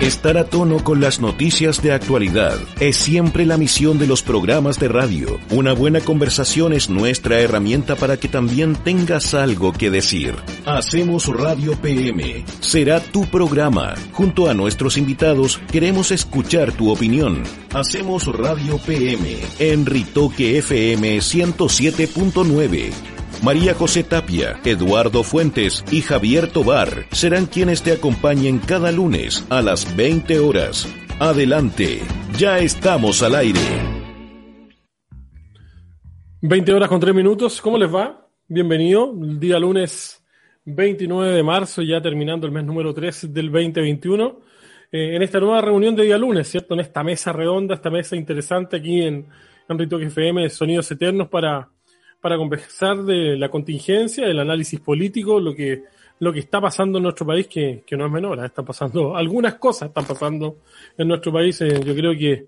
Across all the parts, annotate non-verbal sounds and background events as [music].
Estar a tono con las noticias de actualidad es siempre la misión de los programas de radio. Una buena conversación es nuestra herramienta para que también tengas algo que decir. Hacemos Radio PM. Será tu programa. Junto a nuestros invitados queremos escuchar tu opinión. Hacemos Radio PM en Ritoque FM 107.9. María José Tapia, Eduardo Fuentes y Javier Tobar serán quienes te acompañen cada lunes a las 20 horas. Adelante, ya estamos al aire. 20 horas con 3 minutos, ¿cómo les va? Bienvenido, el día lunes 29 de marzo, ya terminando el mes número 3 del 2021, eh, en esta nueva reunión de día lunes, ¿cierto? En esta mesa redonda, esta mesa interesante aquí en, en Rito FM, Sonidos Eternos para para conversar de la contingencia, el análisis político, lo que, lo que está pasando en nuestro país, que, que no es menor, ¿eh? están pasando, algunas cosas están pasando en nuestro país, eh, yo creo que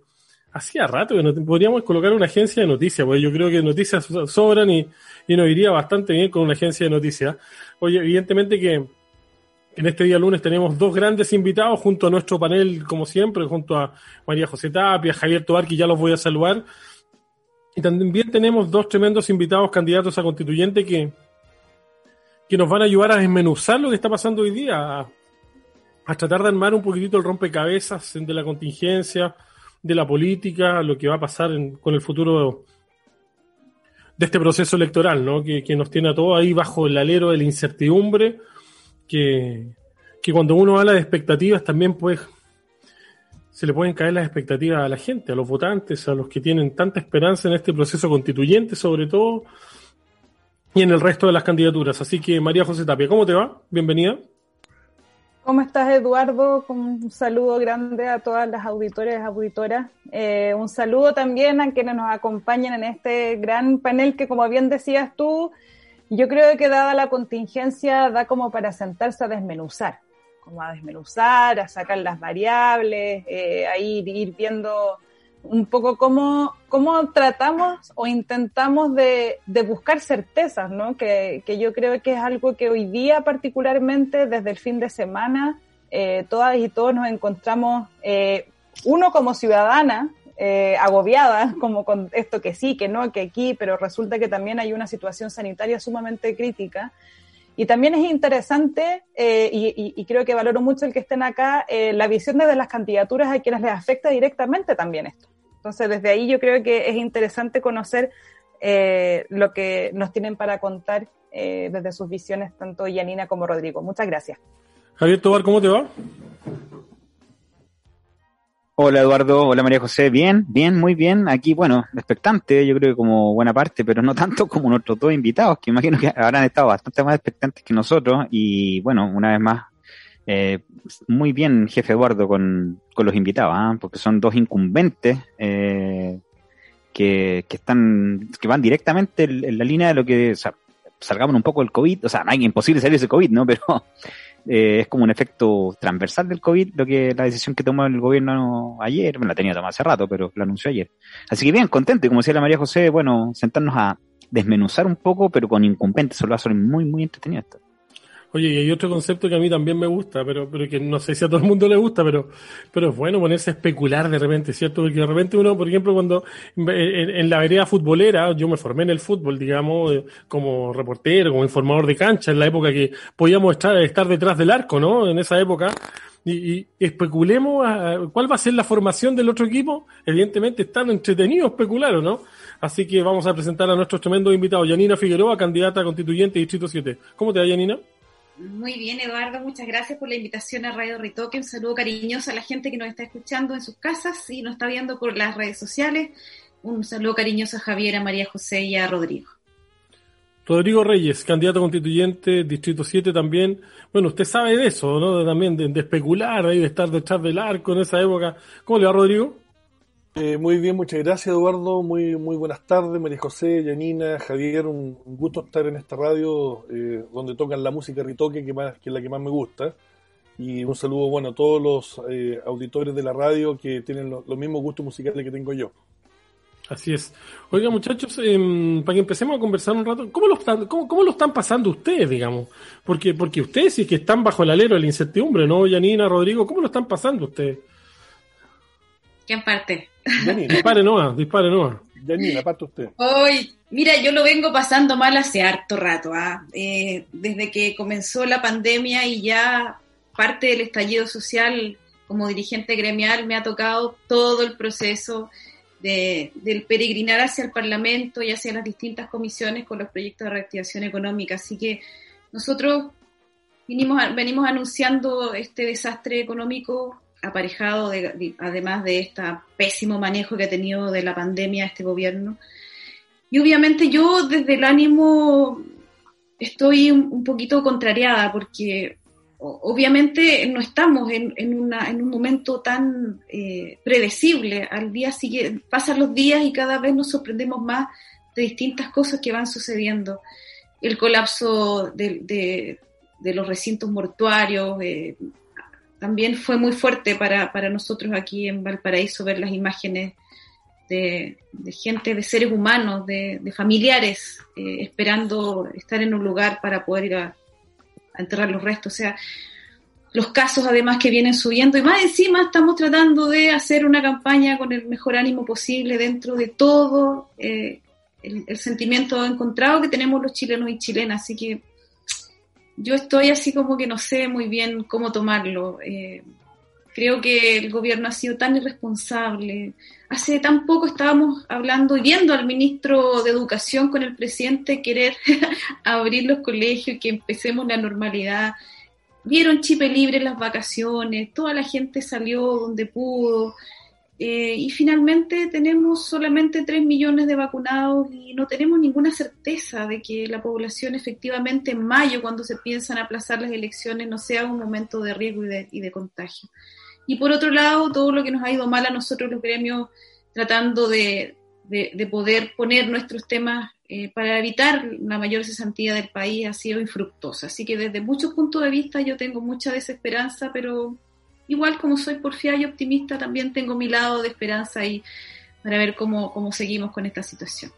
hacía rato que podríamos colocar una agencia de noticias, porque yo creo que noticias sobran y, y nos iría bastante bien con una agencia de noticias. Oye, evidentemente que en este día lunes tenemos dos grandes invitados junto a nuestro panel, como siempre, junto a María José Tapia, Javier Tobar, que ya los voy a saludar. Y también tenemos dos tremendos invitados candidatos a constituyente que, que nos van a ayudar a desmenuzar lo que está pasando hoy día, a, tratar de armar un poquitito el rompecabezas de la contingencia, de la política, lo que va a pasar con el futuro de este proceso electoral, ¿no? Que, que, nos tiene a todos ahí bajo el alero de la incertidumbre, que, que cuando uno habla de expectativas también pues se le pueden caer las expectativas a la gente, a los votantes, a los que tienen tanta esperanza en este proceso constituyente, sobre todo, y en el resto de las candidaturas. Así que, María José Tapia, ¿cómo te va? Bienvenida. ¿Cómo estás, Eduardo? Un saludo grande a todas las auditores y auditoras. Eh, un saludo también a quienes nos acompañan en este gran panel que, como bien decías tú, yo creo que dada la contingencia da como para sentarse a desmenuzar como a desmenuzar, a sacar las variables, eh, a ir, ir, viendo un poco cómo, cómo tratamos o intentamos de, de buscar certezas, ¿no? Que, que, yo creo que es algo que hoy día particularmente desde el fin de semana eh, todas y todos nos encontramos, eh, uno como ciudadana, eh, agobiada, [laughs] como con esto que sí, que no, que aquí, pero resulta que también hay una situación sanitaria sumamente crítica. Y también es interesante, eh, y, creo que valoro mucho el que estén acá, eh, la visión desde las candidaturas a quienes les afecta directamente también esto. Entonces, desde ahí yo creo que es interesante conocer eh, lo que nos tienen para contar eh, desde sus visiones, tanto Yanina como Rodrigo. Muchas gracias. Javier Tobar, ¿cómo te va? Hola Eduardo, hola María José, bien, bien, muy bien. Aquí, bueno, expectante, yo creo que como buena parte, pero no tanto como nuestros dos invitados, que imagino que habrán estado bastante más expectantes que nosotros. Y bueno, una vez más, eh, muy bien, jefe Eduardo, con, con los invitados, ¿eh? porque son dos incumbentes eh, que, que están, que van directamente en, la línea de lo que, salgamos un poco del COVID, o sea, no hay imposible salir ese COVID, ¿no? [laughs] Pero eh, es como un efecto transversal del COVID, lo que la decisión que tomó el gobierno ayer, bueno, la tenía tomada hace rato, pero lo anunció ayer. Así que bien, contento, y como decía la María José, bueno, sentarnos a desmenuzar un poco, pero con incumbentes, eso lo ser muy, muy entretenido esto. Oye, y hay otro concepto que a mí también me gusta, pero, pero que no sé si a todo el mundo le gusta, pero, pero es bueno ponerse a especular de repente, ¿cierto? Porque de repente uno, por ejemplo, cuando en, la vereda futbolera, yo me formé en el fútbol, digamos, eh, como reportero, como informador de cancha, en la época que podíamos estar, estar detrás del arco, ¿no? En esa época. Y, especulemos a, cuál va a ser la formación del otro equipo. Evidentemente están entretenidos especular, ¿no? Así que vamos a presentar a nuestros tremendos invitados. Yanina Figueroa, candidata constituyente Distrito 7. ¿Cómo te va, Yanina? Muy bien, Eduardo, muchas gracias por la invitación a Radio Ritoque. Un saludo cariñoso a la gente que nos está escuchando en sus casas y nos está viendo por las redes sociales. Un saludo cariñoso a Javier, a María José y a Rodrigo. Rodrigo Reyes, candidato constituyente, Distrito 7 también. Bueno, usted sabe de eso, ¿no? también de, especular ahí, de estar detrás del arco en esa época. ¿Cómo le va, Rodrigo? Eh, muy bien, muchas gracias, Eduardo. Muy, muy buenas tardes, María José, Yanina, Javier. Un, gusto estar en esta radio eh, donde tocan la música Ritoque, que, más, que es la que más me gusta. Y un saludo, bueno, a todos los eh, auditores de la radio que tienen los mismos gustos musicales que tengo yo. Así es. Oiga, muchachos, em, para que empecemos a conversar un rato, ¿cómo lo están, cómo, lo están pasando ustedes, digamos? Porque, porque ustedes sí que están bajo el alero de la incertidumbre, ¿no, Yanina, Rodrigo? ¿Cómo lo están pasando ustedes? ¿Quién parte? Yanina. dispare no, dispare no. Yanina, parte usted. Hoy, mira, yo lo vengo pasando mal hace harto rato, ¿ah? Eh, desde que comenzó la pandemia y ya parte del estallido social como dirigente gremial me ha tocado todo el proceso del peregrinar hacia el Parlamento y hacia las distintas comisiones con los proyectos de reactivación económica. Así que nosotros vinimos, venimos anunciando este desastre económico aparejado, además de este pésimo manejo que ha tenido de la pandemia este gobierno. Y obviamente yo desde el ánimo estoy un poquito contrariada porque obviamente no estamos en, un momento tan eh, predecible. Al día sigue, pasan los días y cada vez nos sorprendemos más de distintas cosas que van sucediendo. El colapso de, los recintos mortuarios también fue muy fuerte para, nosotros aquí en Valparaíso ver las imágenes de, gente, de seres humanos, de, familiares, eh, esperando estar en un lugar para poder ir a, enterrar los restos. O sea, los casos además que vienen subiendo y más encima estamos tratando de hacer una campaña con el mejor ánimo posible dentro de todo eh, el, sentimiento encontrado que tenemos los chilenos y chilenas. Así que yo estoy así como que no sé muy bien cómo tomarlo. Eh, creo que el gobierno ha sido tan irresponsable. Hace tan poco estábamos hablando y viendo al ministro de Educación con el presidente querer [laughs] abrir los colegios y que empecemos la normalidad. Vieron chipe libre las vacaciones, toda la gente salió donde pudo. Eh, y finalmente tenemos solamente 3 millones de vacunados y no tenemos ninguna certeza de que la población efectivamente en mayo, cuando se piensan aplazar las elecciones, no sea un momento de riesgo y de, y de contagio. Y por otro lado, todo lo que nos ha ido mal a nosotros los gremios tratando de, poder poner nuestros temas eh, para evitar la mayor cesantía del país ha sido infructuosa. Así que desde muchos puntos de vista yo tengo mucha desesperanza, pero igual como soy porfiada y optimista, también tengo mi lado de esperanza y para ver cómo, cómo seguimos con esta situación.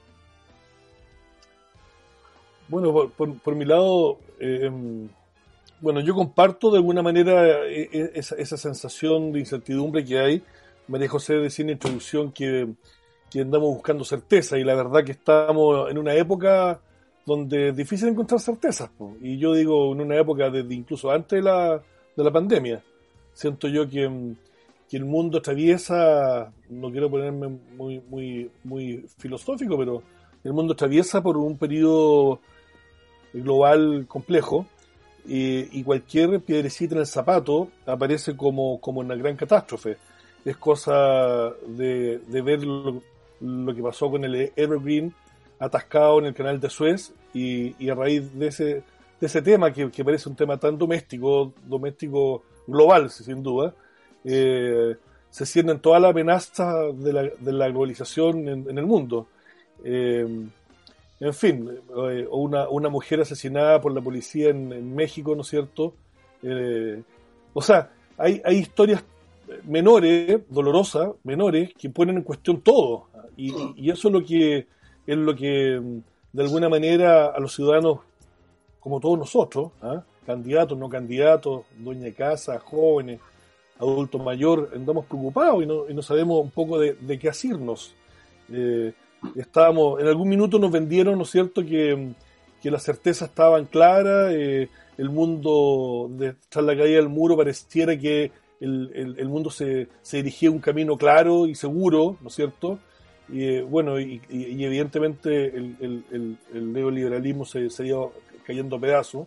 Bueno, por, mi lado, eh, bueno, yo comparto de alguna manera eh, eh, esa, sensación de incertidumbre que hay. María José decía en introducción que, andamos buscando certeza y la verdad que estamos en una época donde es difícil encontrar certezas. Y yo digo en una época desde incluso antes la, de la pandemia. Siento yo que, el mundo atraviesa, no quiero ponerme muy, muy, muy filosófico, pero el mundo atraviesa por un periodo global complejo y cualquier piedrecita en el zapato aparece como, como una gran catástrofe. Es cosa de, ver lo, que pasó con el Evergreen atascado en el canal de Suez y, a raíz de ese, de ese tema que, parece un tema tan doméstico, doméstico global sin duda, eh, se sienten todas las amenazas de la, de la globalización en, el mundo. Eh, en fin, eh, una, una mujer asesinada por la policía en, México, ¿no es cierto? Eh, o sea, hay, hay historias menores, dolorosas, menores, que ponen en cuestión todo. Y, eso es lo que es lo que de alguna manera a los ciudadanos, como todos nosotros, ¿ah? Candidatos, no candidatos, dueña de casa, jóvenes, adultos mayores, andamos preocupados y no, sabemos un poco de, qué hacernos. Eh, en algún minuto nos vendieron, ¿no es cierto?, que, que las certezas estaban claras, eh, el mundo, de, tras la caída del muro, pareciera que el, el, mundo se, se, dirigía un camino claro y seguro, ¿no es cierto? Y eh, bueno, y, evidentemente el, neoliberalismo se, se cayendo a pedazos,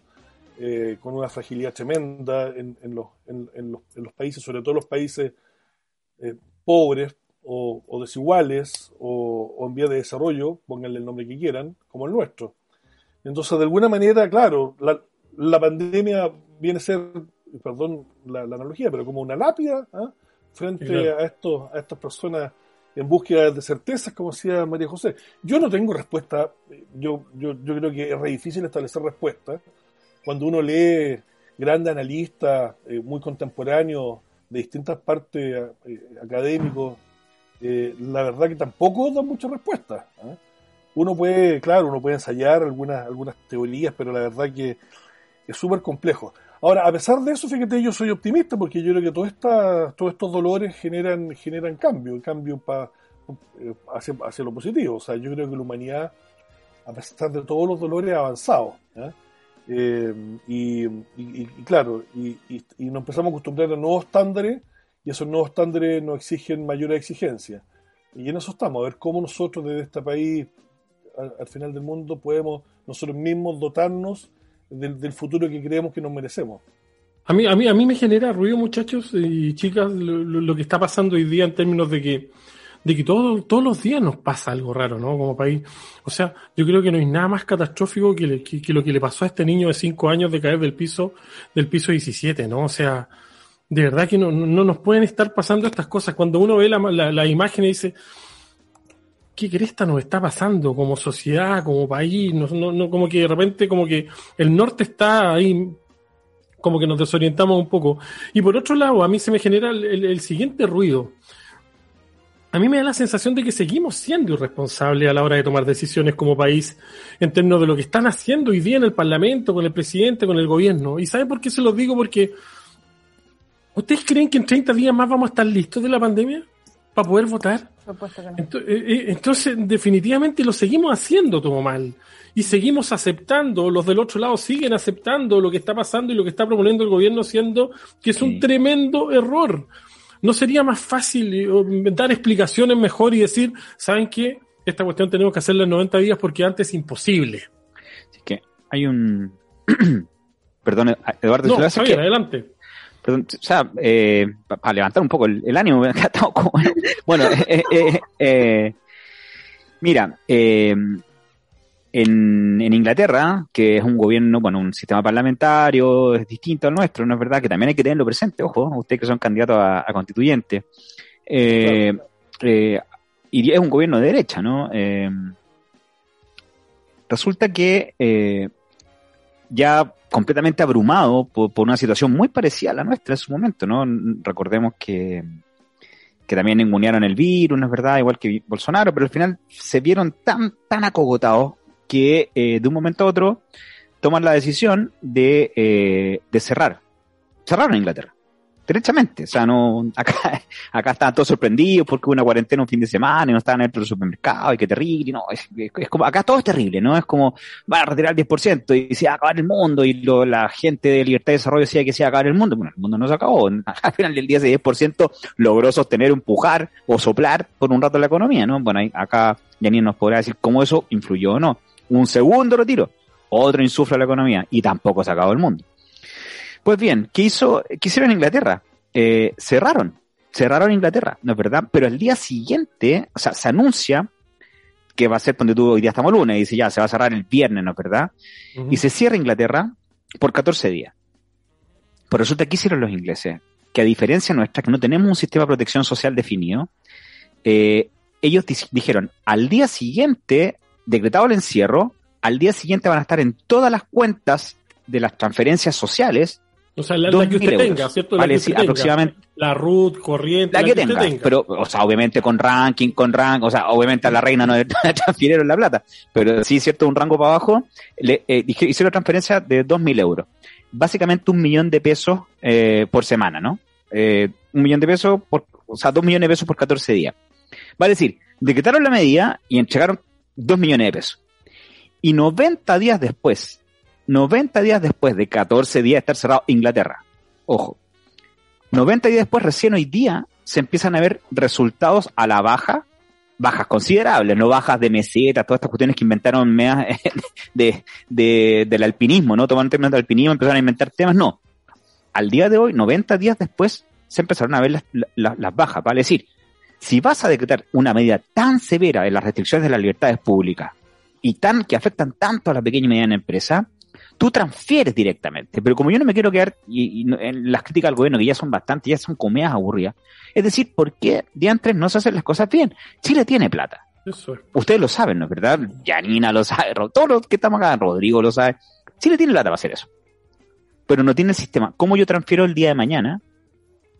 eh, con una fragilidad tremenda en, en, los, en, los, en, los, países, sobre todo los países pobres, o, desiguales o, en vía de desarrollo, pónganle el nombre que quieran, como el nuestro. Entonces, de alguna manera, claro, la, la pandemia viene a ser, perdón la, analogía, pero como una lápida ¿ah? frente a, estos, a estas personas en búsqueda de certezas, como decía María José. Yo no tengo respuesta, yo, yo, yo creo que es re difícil establecer respuestas. Cuando uno lee grandes analistas eh, muy contemporáneos de distintas partes eh, académicos, eh, la verdad que tampoco dan muchas respuestas. ¿ah? Uno puede, claro, uno puede ensayar algunas, algunas teorías, pero la verdad que es súper complejo. Ahora, a pesar de eso, fíjate, yo soy optimista porque yo creo que esta, todos estos dolores generan, cambio, cambio pa, eh, hacia, lo positivo. O sea, yo creo que la humanidad, a pesar de todos los dolores, ha avanzado. Eh, y, y, claro, y, y, nos empezamos a acostumbrar a nuevos estándares y esos nuevos estándares nos exigen mayores exigencias. Y en eso estamos, a ver cómo nosotros desde este país, al final del mundo, podemos nosotros mismos dotarnos del, futuro que creemos que nos merecemos. A mí, a, mí, a mí me genera ruido, muchachos y chicas, lo, que está pasando hoy día en términos de que, de que todo, todos los días nos pasa algo raro, ¿no? Como país. O sea, yo creo que no hay nada más catastrófico que, lo que le pasó a este niño de 5 años de caer del piso, del piso 17, ¿no? O sea, de verdad que no, no nos pueden estar pasando estas cosas. Cuando uno ve la, la, imagen y dice, ¿qué cresta nos está pasando como sociedad, como país? No, no, como que de repente, como que el norte está ahí, como que nos desorientamos un poco. Y por otro lado, a mí se me genera el, siguiente ruido. A mí me da la sensación de que seguimos siendo irresponsables a la hora de tomar decisiones como país en términos de lo que están haciendo hoy día en el Parlamento, con el presidente, con el gobierno. ¿Y saben por qué se los digo? Porque ¿ustedes creen que en 30 días más vamos a estar listos de la pandemia para poder votar? Eh, eh, entonces, definitivamente lo seguimos haciendo todo mal. Y seguimos aceptando, los del otro lado siguen aceptando lo que está pasando y lo que está proponiendo el gobierno, siendo que es un tremendo error. ¿No sería más fácil eh, dar explicaciones mejor y decir, ¿saben qué? Esta cuestión tenemos que hacerla en 90 días porque antes es imposible. Así que hay un... [clears throat] Perdón, Eduardo, no, adelante o sea, eh, para levantar un poco el, ánimo, [laughs] [laughs] bueno, eh, eh, eh, mira, en, Inglaterra, que es un gobierno, bueno, un sistema parlamentario, es distinto al nuestro, ¿no es verdad? Que también hay que tenerlo presente, ojo, ustedes que son candidatos a, constituyente. y es un gobierno de derecha, ¿no? resulta que ya completamente abrumado por, una situación muy parecida a la nuestra en su momento, ¿no? Recordemos que, que también inmuniaron el virus, ¿no es verdad? Igual que Bolsonaro, pero al final se vieron tan, tan acogotados que eh, de un momento a otro toman la decisión de, eh, de cerrar. Cerraron Inglaterra derechamente. O sea, no, [laughs] acá, acá estaban todos sorprendidos porque hubo una cuarentena un fin de semana y no estaban dentro del supermercado y qué terrible. No, es, como, acá todo es terrible, ¿no? Es como, van a retirar el 10% y se va a acabar el mundo y lo, la gente de Libertad y Desarrollo decía que se iba a acabar el mundo. Bueno, el mundo no se acabó. [laughs] Al final del día ese 10% logró sostener, empujar o soplar por un rato la economía, ¿no? Bueno, ahí, acá Janine nos podrá decir cómo eso influyó o no. Un segundo retiro, otro insufla la economía y tampoco se acabó el mundo. Pues bien, ¿qué hizo? ¿Qué hicieron en Inglaterra? Eh, cerraron, cerraron Inglaterra, ¿no es verdad? Pero el día siguiente, o sea, se anuncia que va a ser donde tú hoy día estamos lunes, y dice ya, se va a cerrar el viernes, ¿no es verdad? Y se cierra Inglaterra por 14 días. Pero resulta que hicieron los ingleses, que a diferencia nuestra, que no tenemos un sistema de protección social definido, eh, ellos dijeron, al día siguiente, decretado el encierro, al día siguiente van a estar en todas las cuentas de las transferencias sociales o sea, la, que usted tenga, ¿cierto? La aproximadamente. La RUT, corriente. La, que, tenga, Pero, o sea, obviamente con ranking, con rank, o sea, obviamente a la reina no le [laughs] transfirieron la plata. Pero sí, cierto, un rango para abajo, le eh, hicieron transferencia de 2.000 euros. Básicamente un millón de pesos eh, por semana, ¿no? Eh, un millón de pesos por, o sea, dos millones de pesos por 14 días. Va a decir, decretaron la medida y entregaron dos millones de pesos. Y 90 días después, 90 días después de 14 días de estar cerrado Inglaterra. Ojo. 90 días después, recién hoy día, se empiezan a ver resultados a la baja, bajas considerables, no bajas de meseta, todas estas cuestiones que inventaron [laughs] de, de, del alpinismo, ¿no? Tomaron términos del alpinismo, empezaron a inventar temas, no. Al día de hoy, 90 días después, se empezaron a ver las, las, las bajas, vale decir, si vas a decretar una medida tan severa en las restricciones de las libertades públicas, y tan, que afectan tanto a la pequeña y mediana empresa, tú transfieres directamente. Pero como yo no me quiero quedar y, en las críticas al gobierno, que ya son bastante, ya son comidas aburridas, es decir, ¿por qué diantres no se hacen las cosas bien? Chile tiene plata. Ustedes lo saben, ¿no es verdad? Janina lo sabe, todos los que estamos acá, Rodrigo lo sabe. Chile tiene plata para hacer eso. Pero no tiene el sistema. ¿Cómo yo transfiero el día de mañana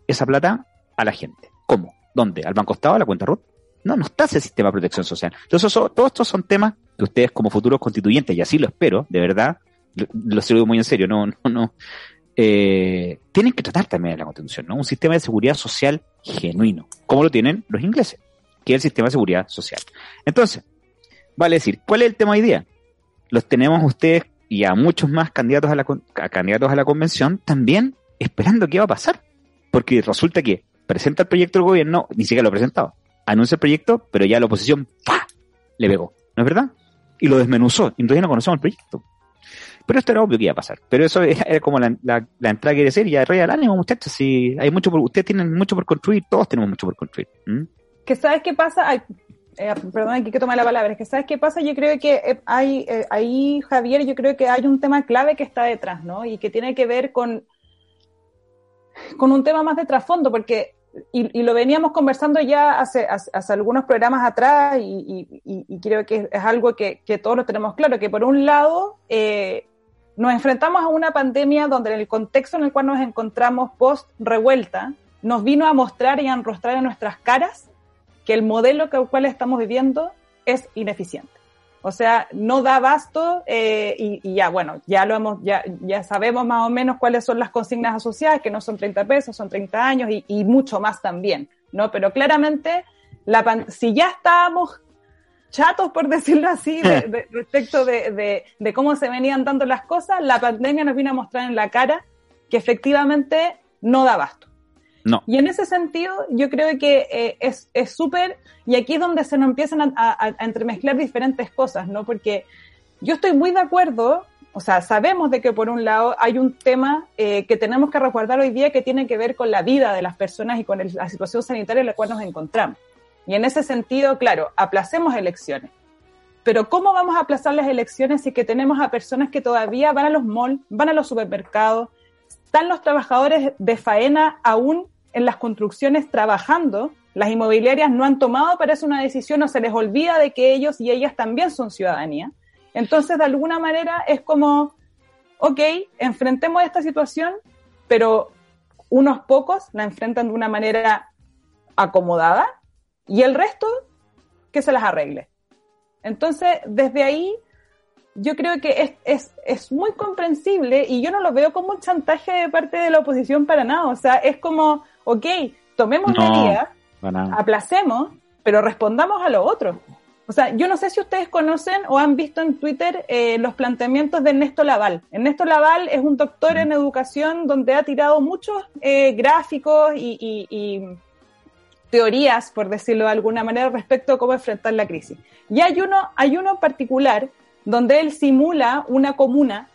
esa plata a la gente? ¿Cómo? ¿Dónde? ¿Al Banco Estado? ¿A la cuenta RUT? No, no está ese sistema de protección social. Entonces, todos estos son temas que ustedes como futuros constituyentes, y así lo espero, de verdad, lo, digo muy en serio, no, no, no, eh, tienen que tratar también de la Constitución, ¿no? Un sistema de seguridad social genuino, como lo tienen los ingleses, que es el sistema de seguridad social. Entonces, vale decir, ¿cuál es el tema hoy día? Los tenemos ustedes y a muchos más candidatos a la, candidatos a la convención también esperando qué va a pasar. Porque resulta que presenta el proyecto del gobierno, ni siquiera lo ha presentado. Anuncia el proyecto, pero ya la oposición le pegó. ¿No es verdad? Y lo desmenuzó. Entonces no conocemos el proyecto. Pero esto era obvio que iba a pasar. Pero eso [laughs] era como la, la, entrada que y ya rey al ánimo, muchachos. Si hay mucho por, ustedes tienen mucho por construir, todos tenemos mucho por construir. Que sabes qué pasa, eh, perdón, aquí que tomar la palabra, es que sabes qué pasa, yo creo que eh, hay, eh, ahí, Javier, yo creo que hay un tema clave que está detrás, ¿no? Y que tiene que ver con, con un tema más de trasfondo, porque, y, lo veníamos conversando ya hace, hace, algunos programas atrás, y, creo que es algo que, todos lo tenemos claro, que por un lado, nos enfrentamos a una pandemia donde en el contexto en el cual nos encontramos post revuelta, nos vino a mostrar y a enrostrar en nuestras caras que el modelo que el cual estamos viviendo es ineficiente. O sea, no da abasto eh, y, ya, bueno, ya lo hemos, ya, ya sabemos más o menos cuáles son las consignas asociadas, que no son 30 pesos, son 30 años y, mucho más también, ¿no? Pero claramente, la si ya estábamos chatos, por [laughs] decirlo así, [laughs] respecto de, de, cómo se venían dando las cosas, la pandemia nos vino a mostrar en la cara que efectivamente no da abasto. Y en ese sentido, yo creo que eh, es súper, y aquí es donde se nos empiezan a, entremezclar diferentes cosas, ¿no? Porque yo estoy muy de acuerdo, o sea, sabemos de que por un lado hay un tema eh, que tenemos que recordar hoy día que tiene que ver con la vida de las personas y con la situación sanitaria en la cual nos encontramos. Y en ese sentido, claro, aplacemos elecciones. Pero ¿cómo vamos a aplazar las elecciones si que tenemos a personas que todavía van a los malls, van a los supermercados, están los trabajadores de faena aún en las construcciones trabajando, las inmobiliarias no han tomado para eso una decisión o se les olvida de que ellos y ellas también son ciudadanía. Entonces, de alguna manera es como, ok, enfrentemos esta situación, pero unos pocos la enfrentan de una manera acomodada y el resto que se las arregle. Entonces, desde ahí yo creo que es, es, es, muy comprensible y yo no lo veo como un chantaje de parte de la oposición para nada. O sea, es como, ok, tomemos medidas, aplacemos, pero respondamos a lo otro. O sea, yo no sé si ustedes conocen o han visto en Twitter eh, los planteamientos de Ernesto Laval. Ernesto Laval es un doctor en educación donde ha tirado muchos eh, gráficos y, y, teorías, por decirlo de alguna manera, respecto a cómo enfrentar la crisis. Y hay uno, hay uno particular donde él simula una comuna,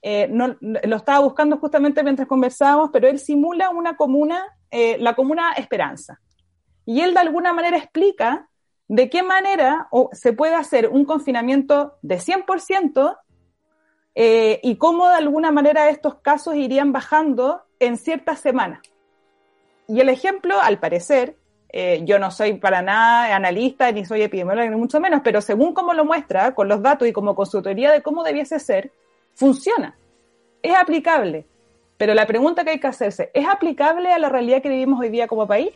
eh, no, lo estaba buscando justamente mientras conversábamos, pero él simula una comuna, eh, la comuna Esperanza. Y él de alguna manera explica de qué manera se puede hacer un confinamiento de 100% eh, y cómo de alguna manera estos casos irían bajando en ciertas semanas. Y el ejemplo, al parecer, eh, yo no soy para nada analista, ni soy epidemiólogo, ni mucho menos, pero según como lo muestra, con los datos y como consultoría de cómo debiese ser, funciona. Es aplicable. Pero la pregunta que hay que hacerse, ¿es aplicable a la realidad que vivimos hoy día como país?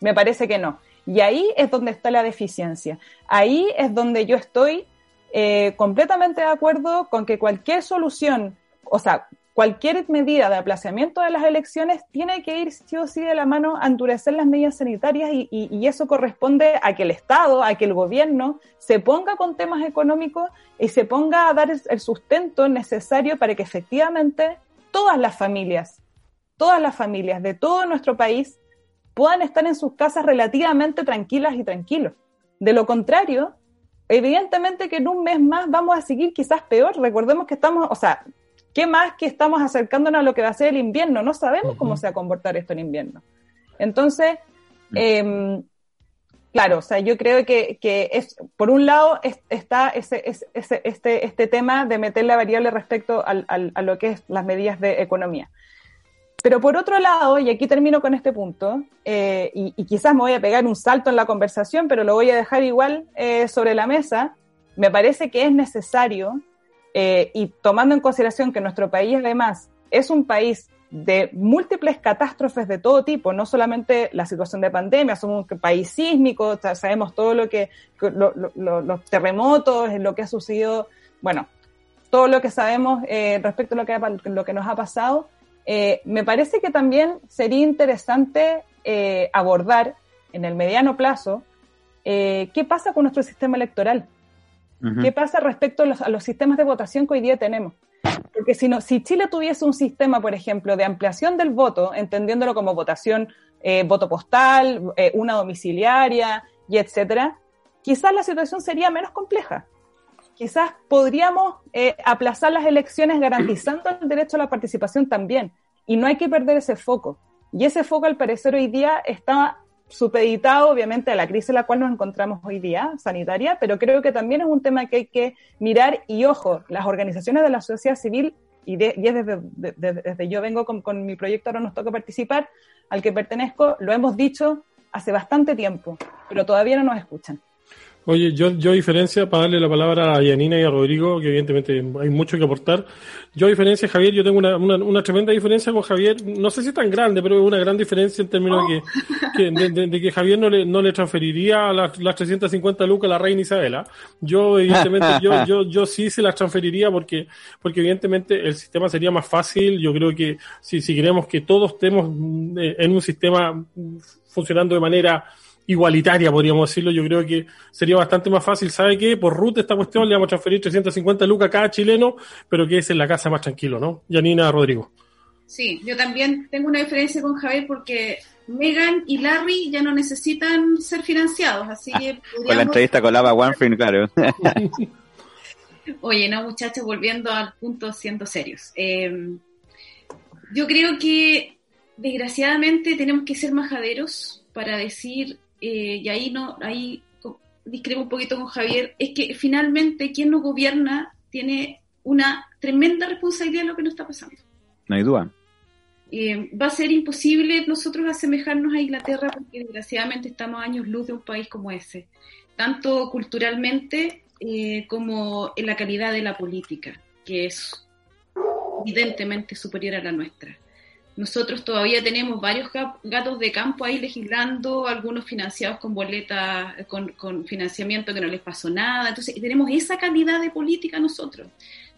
Me parece que no. Y ahí es donde está la deficiencia. Ahí es donde yo estoy eh, completamente de acuerdo con que cualquier solución, o sea, cualquier medida de aplazamiento de las elecciones tiene que ir sí o sí de la mano a endurecer las medidas sanitarias y, eso corresponde a que el Estado, a que el gobierno se ponga con temas económicos y se ponga a dar el sustento necesario para que efectivamente todas las familias, todas las familias de todo nuestro país puedan estar en sus casas relativamente tranquilas y tranquilos. De lo contrario, evidentemente que en un mes más vamos a seguir quizás peor. Recordemos que estamos, o sea, ¿Qué más que estamos acercándonos a lo que va a ser el invierno? No sabemos cómo se va a comportar esto en invierno. Entonces, em, claro, o sea, yo creo que, que es, por un lado está ese, ese, este, este tema de meter la variable respecto al, al, a lo que es las medidas de economía. Pero por otro lado, y aquí termino con este punto, eh, y, y, quizás me voy a pegar un salto en la conversación, pero lo voy a dejar igual eh, sobre la mesa, me parece que es necesario, eh, y tomando en consideración que nuestro país además es un país de múltiples catástrofes de todo tipo, no solamente la situación de pandemia, somos un país sísmico, sabemos todo lo que, lo, lo, los terremotos, lo que ha sucedido, bueno, todo lo que sabemos eh, respecto a lo que, lo que nos ha pasado, eh, me parece que también sería interesante abordar en el mediano plazo qué pasa con nuestro sistema electoral, uh -huh. qué pasa respecto a los, a los sistemas de votación que hoy día tenemos. Porque si, no, si Chile tuviese un sistema, por ejemplo, de ampliación del voto, entendiéndolo como votación, eh, voto postal, eh, una domiciliaria y etcétera, quizás la situación sería menos compleja. Quizás podríamos eh, aplazar las elecciones garantizando el derecho a la participación también. Y no hay que perder ese foco. Y ese foco, al parecer, hoy día está supeditado, obviamente, a la crisis en la cual nos encontramos hoy día, sanitaria, pero creo que también es un tema que hay que mirar y, ojo, las organizaciones de la sociedad civil, y, de, y es desde, de, de, desde, yo vengo con, con, mi proyecto, ahora nos toca participar, al que pertenezco, lo hemos dicho hace bastante tiempo, pero todavía no nos escuchan. Oye, yo, yo a diferencia, para darle la palabra a Yanina y a Rodrigo, que evidentemente hay mucho que aportar, yo a diferencia Javier, yo tengo una, una, una tremenda diferencia con Javier, no sé si es tan grande, pero es una gran diferencia en términos oh. de, que, de, de, de, que Javier no le, no le transferiría las, las 350 lucas a la reina Isabela. Yo, evidentemente, yo, [laughs] yo, yo sí se las transferiría porque, porque evidentemente el sistema sería más fácil. Yo creo que si, si queremos que todos estemos eh, en un sistema funcionando de manera igualitaria, podríamos decirlo, yo creo que sería bastante más fácil. ¿Sabe qué? Por ruta esta cuestión le vamos a transferir 350 lucas a cada chileno, pero que es en la casa más tranquilo, ¿no? Yanina Rodrigo. Sí, yo también tengo una diferencia con Javier porque Megan y Larry ya no necesitan ser financiados, así que... Podríamos... Con la entrevista con Lava Warframe, claro. [laughs] Oye, no, muchachos, volviendo al punto siendo serios. Eh, yo creo que desgraciadamente tenemos que ser majaderos para decir eh, y ahí no, ahí discrepo un poquito con Javier, es que finalmente quien nos gobierna tiene una tremenda responsabilidad en lo que nos está pasando. No hay duda. Eh, va a ser imposible nosotros asemejarnos a Inglaterra porque desgraciadamente estamos a años luz de un país como ese, tanto culturalmente eh, como en la calidad de la política, que es evidentemente superior a la nuestra. Nosotros todavía tenemos varios gatos de campo ahí legislando, algunos financiados con boletas, con, con, financiamiento que no les pasó nada. Entonces, tenemos esa calidad de política nosotros.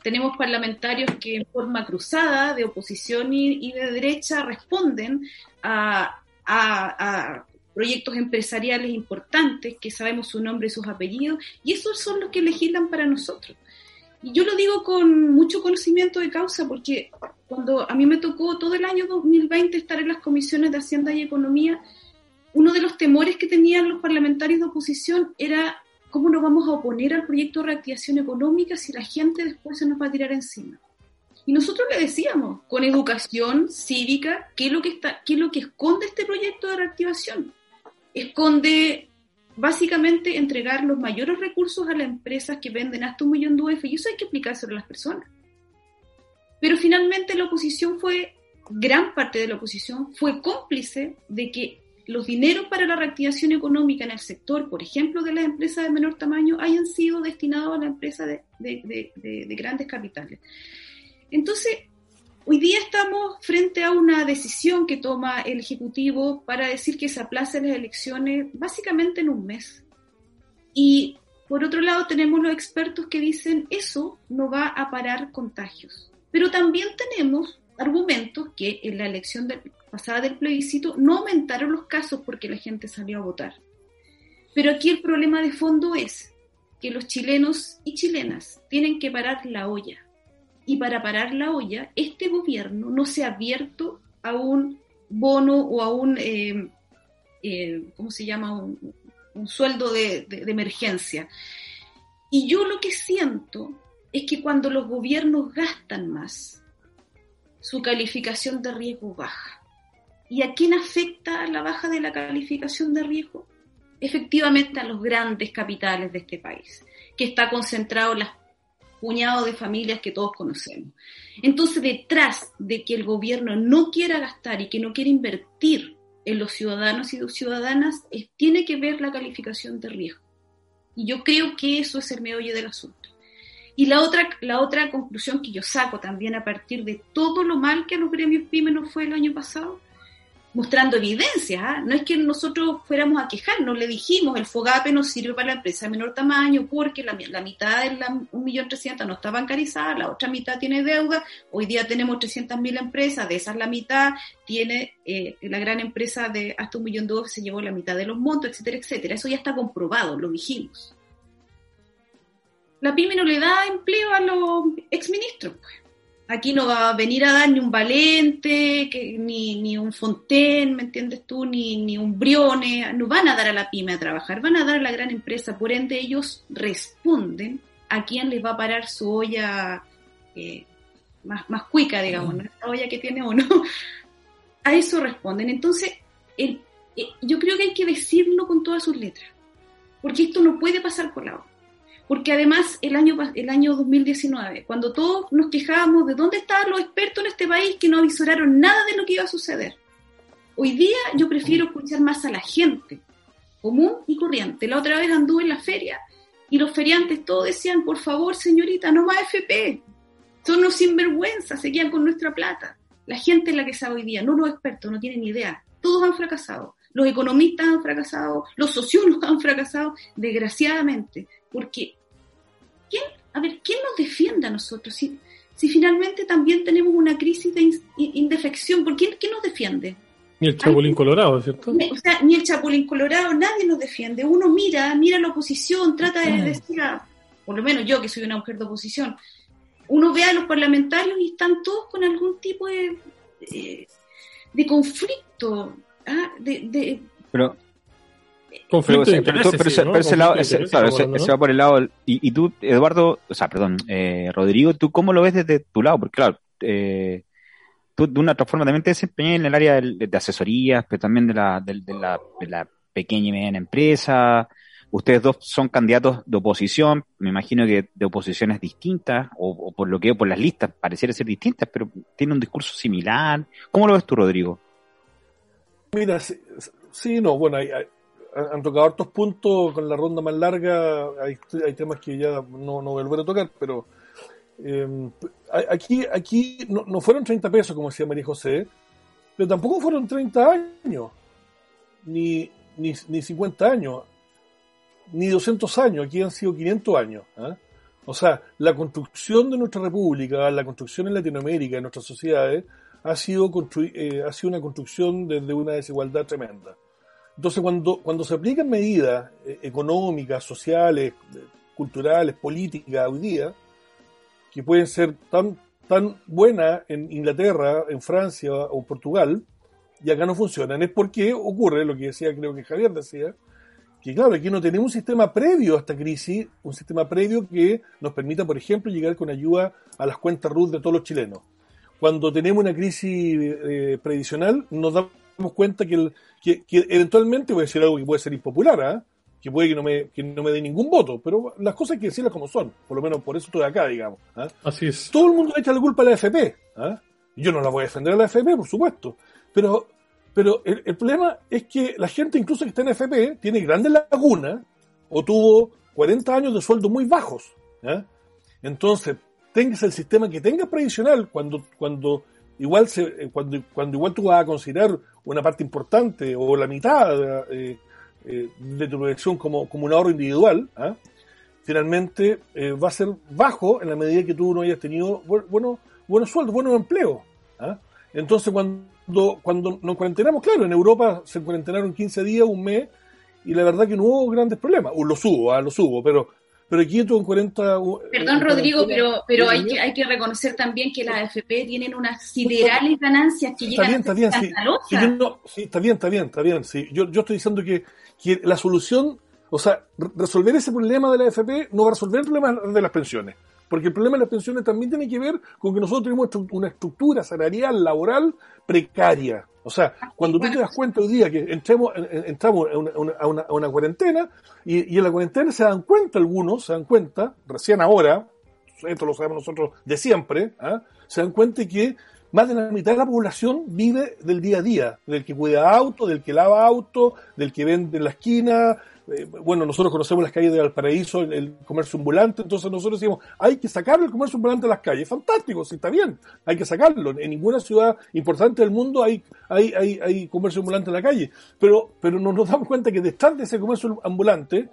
Tenemos parlamentarios que en forma cruzada, de oposición y, y de derecha, responden a, a, a proyectos empresariales importantes que sabemos su nombre y sus apellidos, y esos son los que legislan para nosotros. Y yo lo digo con mucho conocimiento de causa porque cuando a mí me tocó todo el año 2020 estar en las comisiones de Hacienda y Economía, uno de los temores que tenían los parlamentarios de oposición era cómo nos vamos a oponer al proyecto de reactivación económica si la gente después se nos va a tirar encima. Y nosotros le decíamos, con educación cívica, ¿qué es lo que, está, qué es lo que esconde este proyecto de reactivación? Esconde básicamente entregar los mayores recursos a las empresas que venden hasta un millón de UF y eso hay que explicárselo a las personas. Pero finalmente la oposición fue, gran parte de la oposición fue cómplice de que los dineros para la reactivación económica en el sector, por ejemplo, de las empresas de menor tamaño, hayan sido destinados a la empresa de, de, de, de grandes capitales. Entonces, Hoy día estamos frente a una decisión que toma el Ejecutivo para decir que se aplacen las elecciones básicamente en un mes. Y por otro lado tenemos los expertos que dicen eso no va a parar contagios. Pero también tenemos argumentos que en la elección pasada del plebiscito no aumentaron los casos porque la gente salió a votar. Pero aquí el problema de fondo es que los chilenos y chilenas tienen que parar la olla y para parar la olla, este gobierno no se ha abierto a un bono o a un, eh, eh, ¿cómo se llama? Un, sueldo de, emergencia. Y yo lo que siento es que cuando los gobiernos gastan más, su calificación de riesgo baja. ¿Y a quién afecta la baja de la calificación de riesgo? efectivamente a los grandes capitales de este país, que está concentrado en las puñados de familias que todos conocemos. Entonces, detrás de que el gobierno no quiera gastar y que no quiera invertir en los ciudadanos y ciudadanas, tiene que ver la calificación de riesgo. Y yo creo que eso es el meollo del asunto. Y la otra, la otra conclusión que yo saco también a partir de todo lo mal que a los gremios pymes nos fue el año pasado, mostrando evidencias, ¿ah? no es que nosotros fuéramos a quejarnos, le dijimos, el FOGAPE no sirve para la empresa de menor tamaño porque la, la mitad de la 1.300.000 no está bancarizada, la otra mitad tiene deuda, hoy día tenemos 300.000 empresas, de esas la mitad tiene, eh, la gran empresa de hasta un millón de se llevó la mitad de los montos, etcétera, etcétera, eso ya está comprobado, lo dijimos la pyme no le da empleo a los exministros. Pues. Aquí no va a venir a dar ni un Valente, ni, ni un Fontaine, ¿me entiendes tú? Ni, ni un Brione, no van a dar a la pyme a trabajar, van a dar a la gran empresa, por ende ellos responden a quién les va a parar su olla eh, más, más cuica, digamos, ¿no? la olla que tiene uno. [laughs] A eso responden. Entonces, el, eh, yo creo que hay que decirlo con todas sus letras, porque esto no puede pasar por la lado. Porque además el año, el año 2019, cuando todos nos quejábamos de dónde estaban los expertos en este país que no avisaron nada de lo que iba a suceder, hoy día yo prefiero escuchar más a la gente, común y corriente. La otra vez anduve en la feria y los feriantes todos decían, por favor señorita, no más FP, son unos sinvergüenzas, se quedan con nuestra plata. La gente es la que sabe hoy día, no los expertos, no tienen ni idea. Todos han fracasado. Los economistas han fracasado, los sociólogos han fracasado, desgraciadamente. Porque, ¿quién, a ver, ¿quién nos defiende a nosotros? Si, si finalmente también tenemos una crisis de indefección, ¿por quién, nos defiende? Ni el Chapulín Colorado, ¿cierto? O sea, ni el Chapulín Colorado, nadie nos defiende. Uno mira, mira la oposición, trata de decir, por lo menos yo que soy una mujer de oposición, uno ve a los parlamentarios y están todos con algún tipo de, de, conflicto. ¿ah? De, Pero Conflicto pero, pero, ese, lado, claro, se va por el lado. Y, y, tú, Eduardo, o sea, perdón, eh, Rodrigo, ¿tú cómo lo ves desde tu lado? Porque, claro, eh, tú de una otra forma también te desempeñas en el área de, de asesorías, pero también de la, de, la, de la pequeña y mediana empresa. Ustedes dos son candidatos de oposición, me imagino que de oposiciones distintas, o, o por lo que veo por las listas, pareciera ser distintas, pero tiene un discurso similar. ¿Cómo lo ves tú, Rodrigo? Mira, sí, sí no, bueno, hay, han tocado hartos puntos con la ronda más larga. Hay, hay temas que ya no, no volver a tocar, pero eh, aquí, aquí no, no, fueron 30 pesos, como decía María José, pero tampoco fueron 30 años, ni, ni, ni 50 años, ni 200 años. Aquí han sido 500 años. ¿eh? O sea, la construcción de nuestra república, la construcción en Latinoamérica, en nuestras sociedades, ha sido, eh, ha sido una construcción desde una desigualdad tremenda. Entonces, cuando, cuando se aplican medidas eh, económicas, sociales, culturales, políticas hoy día, que pueden ser tan, tan buenas en Inglaterra, en Francia o Portugal, y acá no funcionan, es porque ocurre lo que decía, creo que Javier decía, que claro, aquí no tenemos un sistema previo a esta crisis, un sistema previo que nos permita, por ejemplo, llegar con ayuda a las cuentas RUT de todos los chilenos. Cuando tenemos una crisis eh, previsional, nos damos cuenta que, el, que, eventualmente voy a decir algo que puede ser impopular, ¿ah? que puede que no, me, que no me dé ningún voto, pero las cosas hay que decirlas como son, por lo menos por eso estoy acá, digamos. ¿ah? Así es. Todo el mundo le echa la culpa a la FP. ¿ah? Yo no la voy a defender a la FP, por supuesto, pero, pero el, el, problema es que la gente, incluso que está en FP, tiene grandes lagunas o tuvo 40 años de sueldo muy bajos. Entonces, tengas el sistema que tengas previsional cuando, cuando igual se, eh, cuando, cuando igual tú vas a considerar una parte importante o la mitad eh, eh, de tu proyección como, como un ahorro individual, ¿ah? finalmente va a ser bajo en la medida que tú no hayas tenido bueno, buenos sueldos, buenos empleos. ¿ah? Entonces, cuando, cuando nos cuarentenamos, claro, en Europa se cuarentenaron 15 días, un mes, y la verdad que no hubo grandes problemas. O lo subo, ¿ah? lo subo, pero pero aquí en 40... Perdón, Rodrigo, pero, pero hay, que, hay que reconocer también que las AFP tienen unas siderales ganancias que llegan está bien, a sí, sí, sí, está bien, está bien, está bien. Sí. Yo, yo estoy diciendo que, que la solución, o sea, resolver ese problema de la AFP no va a resolver el problema de las pensiones Porque el problema de las pensiones también tiene que ver con que nosotros tenemos una estructura salarial, laboral precaria. O sea, cuando tú te das cuenta hoy día que entremos, entramos a una, a una, cuarentena y, en la cuarentena se dan cuenta algunos, se dan cuenta, recién ahora, esto lo sabemos nosotros de siempre, ¿ah? se dan cuenta que más de la mitad de la población vive del día a día, del que cuida auto, del que lava auto, del que vende en la esquina. Eh, bueno, nosotros conocemos las calles de Valparaíso, el, comercio ambulante, entonces nosotros decimos, hay que sacar el comercio ambulante de las calles. Fantástico, sí, está bien, hay que sacarlo. En ninguna ciudad importante del mundo hay, hay, hay, hay comercio ambulante en la calle. Pero, pero no nos damos cuenta que detrás de ese comercio ambulante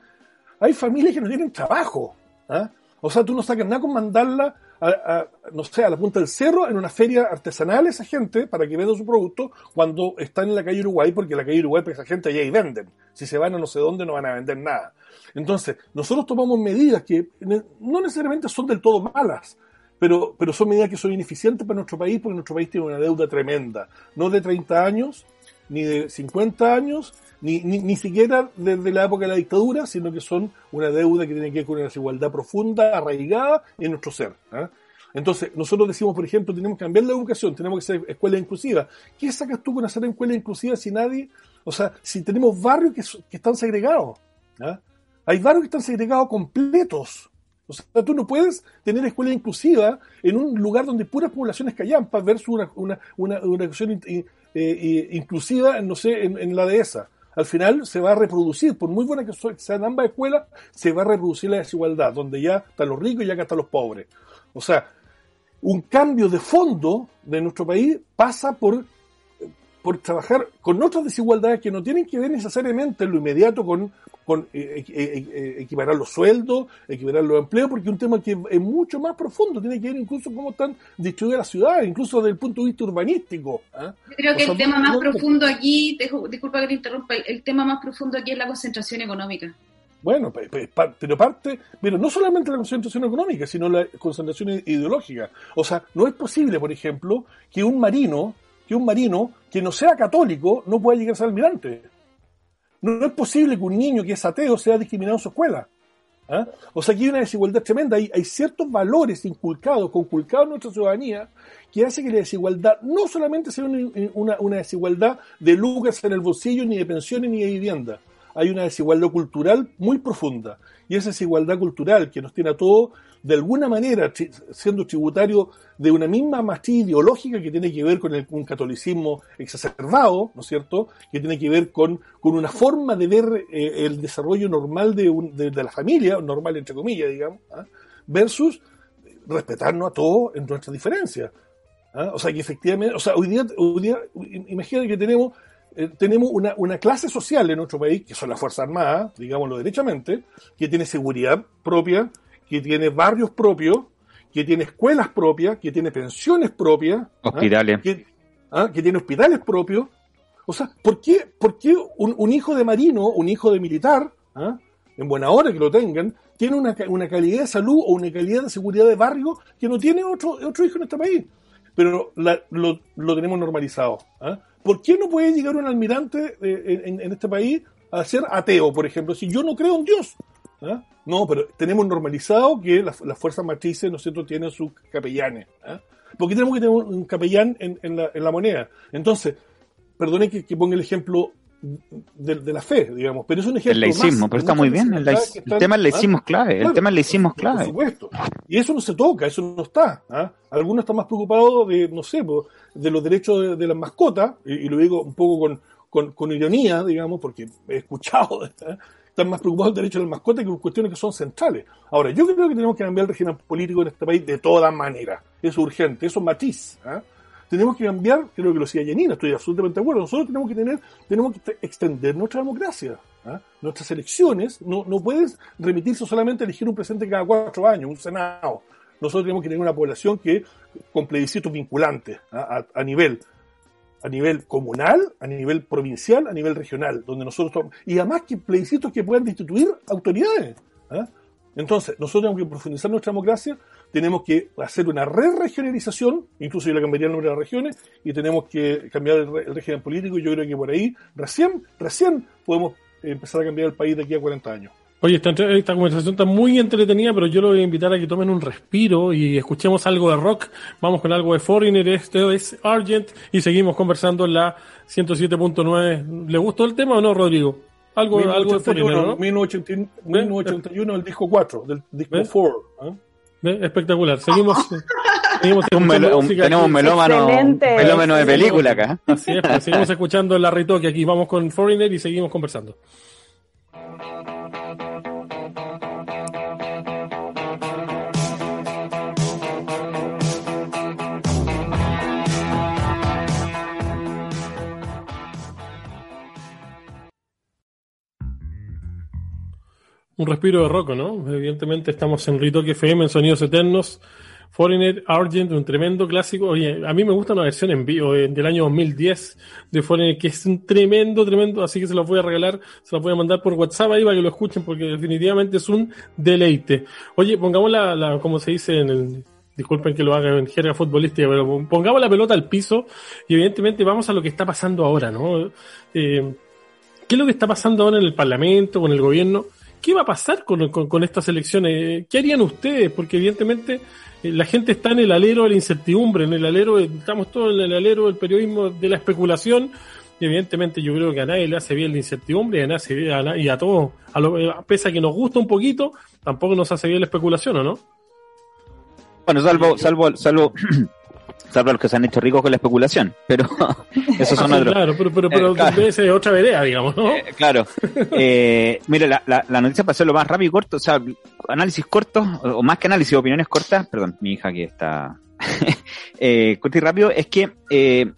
hay familias que no tienen trabajo. ¿ah? O sea, tú no sacas nada con mandarla no sé, a la punta del cerro en una feria artesanal esa gente para que venda su producto cuando están en la calle Uruguay, porque en la calle Uruguay pues, esa gente allá y venden. Si se van a no sé dónde no van a vender nada. Entonces, nosotros tomamos medidas que no necesariamente son del todo malas, pero, pero son medidas que son ineficientes para nuestro país porque nuestro país tiene una deuda tremenda, no de 30 años, ni de 50 años, ni, ni, siquiera desde la época de la dictadura, sino que son una deuda que tiene que ver con una desigualdad profunda, arraigada en nuestro ser. ¿eh? Entonces, nosotros decimos, por ejemplo, tenemos que cambiar la educación, tenemos que ser escuela inclusiva. ¿Qué sacas tú con hacer escuela inclusiva si nadie, o sea, si tenemos barrios que, están segregados? ¿eh? Hay barrios que están segregados completos. O sea, tú no puedes tener escuela inclusiva en un lugar donde puras poblaciones callampas versus una, una, una, educación eh, inclusiva, no sé, en, en la dehesa al final se va a reproducir, por muy buena que sean ambas escuelas, se va a reproducir la desigualdad, donde ya están los ricos y ya están los pobres. O sea, un cambio de fondo de nuestro país pasa por por trabajar con otras desigualdades que no tienen que ver necesariamente en lo inmediato con, con eh, eh, eh, equiparar los sueldos, equiparar los empleos, porque es un tema que es mucho más profundo, tiene que ver incluso cómo están distribuidas las ciudades, incluso desde el punto de vista urbanístico. ¿ah? Yo creo que el tema más profundo aquí, disculpa que te interrumpa, el tema más profundo aquí es la concentración económica. Bueno, pero parte, pero no solamente la concentración económica, sino la concentración ideológica. O sea, no es posible, por ejemplo, que un marino que un marino que no sea católico no pueda llegar a ser almirante. No, es posible que un niño que es ateo sea discriminado en su escuela. ¿ah? O sea, aquí hay una desigualdad tremenda. Hay, ciertos valores inculcados, conculcados en nuestra ciudadanía, que hace que la desigualdad no solamente sea una, una desigualdad de lucas en el bolsillo, ni de pensiones, ni de vivienda. Hay una desigualdad cultural muy profunda. Y esa desigualdad cultural que nos tiene a todos de alguna manera siendo tributario de una misma matriz ideológica que tiene que ver con el, un catolicismo exacerbado, ¿no es cierto?, que tiene que ver con, con una forma de ver eh, el desarrollo normal de, de, la familia, normal entre comillas, digamos, ¿ah? versus respetarnos a todos en nuestras diferencias. ¿ah? O sea, que efectivamente, o sea, hoy día, hoy imagínate que tenemos eh, tenemos una, una, clase social en nuestro país, que son las Fuerzas Armadas, digámoslo derechamente, que tiene seguridad propia, que tiene barrios propios, que tiene escuelas propias, que tiene pensiones propias, ¿ah? hospitales, ¿ah? que, tiene hospitales propios. O sea, ¿por qué, por qué un, hijo de marino, un hijo de militar, ¿ah? en buena hora que lo tengan, tiene una, una, calidad de salud o una calidad de seguridad de barrio que no tiene otro, otro hijo en este país? Pero lo, lo, tenemos normalizado. ¿Por qué no puede llegar un almirante eh, en, en, este país a ser ateo, por ejemplo? Si yo no creo en Dios, ¿Ah? No, pero tenemos normalizado que las, fuerzas matrices, ¿no tienen sus capellanes. ¿ah? ¿Por qué tenemos que tener un capellán en, la, moneda? Entonces, perdone que, ponga el ejemplo de, la fe, digamos, pero es un ejemplo. El laicismo, pero está muy bien. El, tema del laicismo es clave. el tema del laicismo es clave. Por supuesto. Y eso no se toca, eso no está. ¿ah? Algunos están más preocupados de, no sé, de los derechos de, las mascotas, y, lo digo un poco con, con, ironía, digamos, porque he escuchado [laughs] están más preocupados del derecho de la mascota que por cuestiones que son centrales. Ahora, yo creo que tenemos que cambiar el régimen político en este país de todas maneras. Es urgente, eso es matiz. ¿ah? Tenemos que cambiar, creo que lo decía Yanina, estoy absolutamente de acuerdo. Nosotros tenemos que tener, tenemos que extender nuestra democracia. ¿ah? Nuestras elecciones no, no pueden remitirse solamente a elegir un presidente cada cuatro años, un senado. Nosotros tenemos que tener una población que, con plebiscitos vinculantes ¿ah? a nivel a nivel comunal, a nivel provincial, a nivel regional, donde nosotros y además que plebiscitos que puedan destituir autoridades. ¿ah? Entonces, nosotros tenemos que profundizar nuestra democracia, tenemos que hacer una re-regionalización, incluso yo le cambiaría el nombre de regiones, y tenemos que cambiar el, régimen político, y yo creo que por ahí recién, recién podemos empezar a cambiar el país de aquí a 40 años. Oye, esta, esta, conversación está muy entretenida, pero yo lo voy a invitar a que tomen un respiro y escuchemos algo de rock. Vamos con algo de Foreigner, este es Argent y seguimos conversando en la 107.9. ¿Le gustó el tema o no, Rodrigo? Algo, algo de Foreigner, ¿no? 1981, el disco 4, del disco 4. ¿eh? Espectacular. Seguimos. [laughs] seguimos un tenemos un melómano, melómano de película acá. Así es, pues, seguimos escuchando el Larry aquí. Vamos con Foreigner y seguimos conversando. Un respiro de rock, ¿no? Evidentemente estamos en Ritoque FM, en Sonidos Eternos. Foreigner Argent, un tremendo clásico. Oye, a mí me gusta una versión en vivo eh, del año 2010 de Foreigner, que es un tremendo, tremendo, así que se los voy a regalar, se los voy a mandar por WhatsApp ahí para que lo escuchen, porque definitivamente es un deleite. Oye, pongamos la, la como se dice en el, disculpen que lo haga en jerga futbolística, pero pongamos la pelota al piso y evidentemente vamos a lo que está pasando ahora, ¿no? Eh, ¿Qué es lo que está pasando ahora en el Parlamento, con el gobierno? ¿Qué va a pasar con, con, estas elecciones? ¿Qué harían ustedes? Porque evidentemente eh, la gente está en el alero de la incertidumbre, en el alero, estamos todos en el alero del periodismo de la especulación. Y evidentemente yo creo que a nadie le hace bien la incertidumbre y a, nadie, y a todos, a lo, eh, pese a que nos gusta un poquito, tampoco nos hace bien la especulación, ¿o no? Bueno, salvo, salvo, salvo [clears throat] salvo los que se han hecho ricos con la especulación, pero [laughs] esos son otros. Claro, pero, pero, pero eh, otra vereda, digamos, ¿no? Eh, claro. Eh, mira, la, la, la, noticia para hacerlo más rápido y corto, o sea, análisis cortos, o, más que análisis, opiniones cortas, perdón, mi hija aquí está [laughs] eh, corto y rápido, es que eh,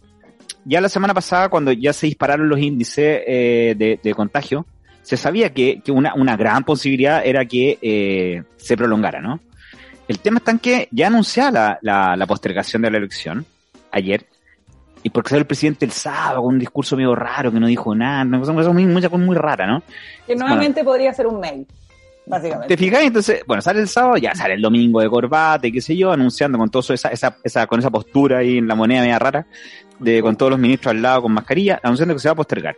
ya la semana pasada, cuando ya se dispararon los índices eh, de, de, contagio, se sabía que, que una, una gran posibilidad era que se prolongara, ¿no? El tema está en que ya anunciaba la, la, postergación de la elección ayer, y porque salió el presidente el sábado con un discurso medio raro que no dijo nada, una cosa muy, muy, muy rara, ¿no? Que nuevamente podría ser un mail, básicamente. ¿Te fijas? Entonces, bueno, sale el sábado, ya sale el domingo de corbata y qué sé yo, anunciando con todo esa, esa, esa, con esa postura ahí en la moneda media rara, de, con todos los ministros al lado con mascarilla, anunciando que se va a postergar.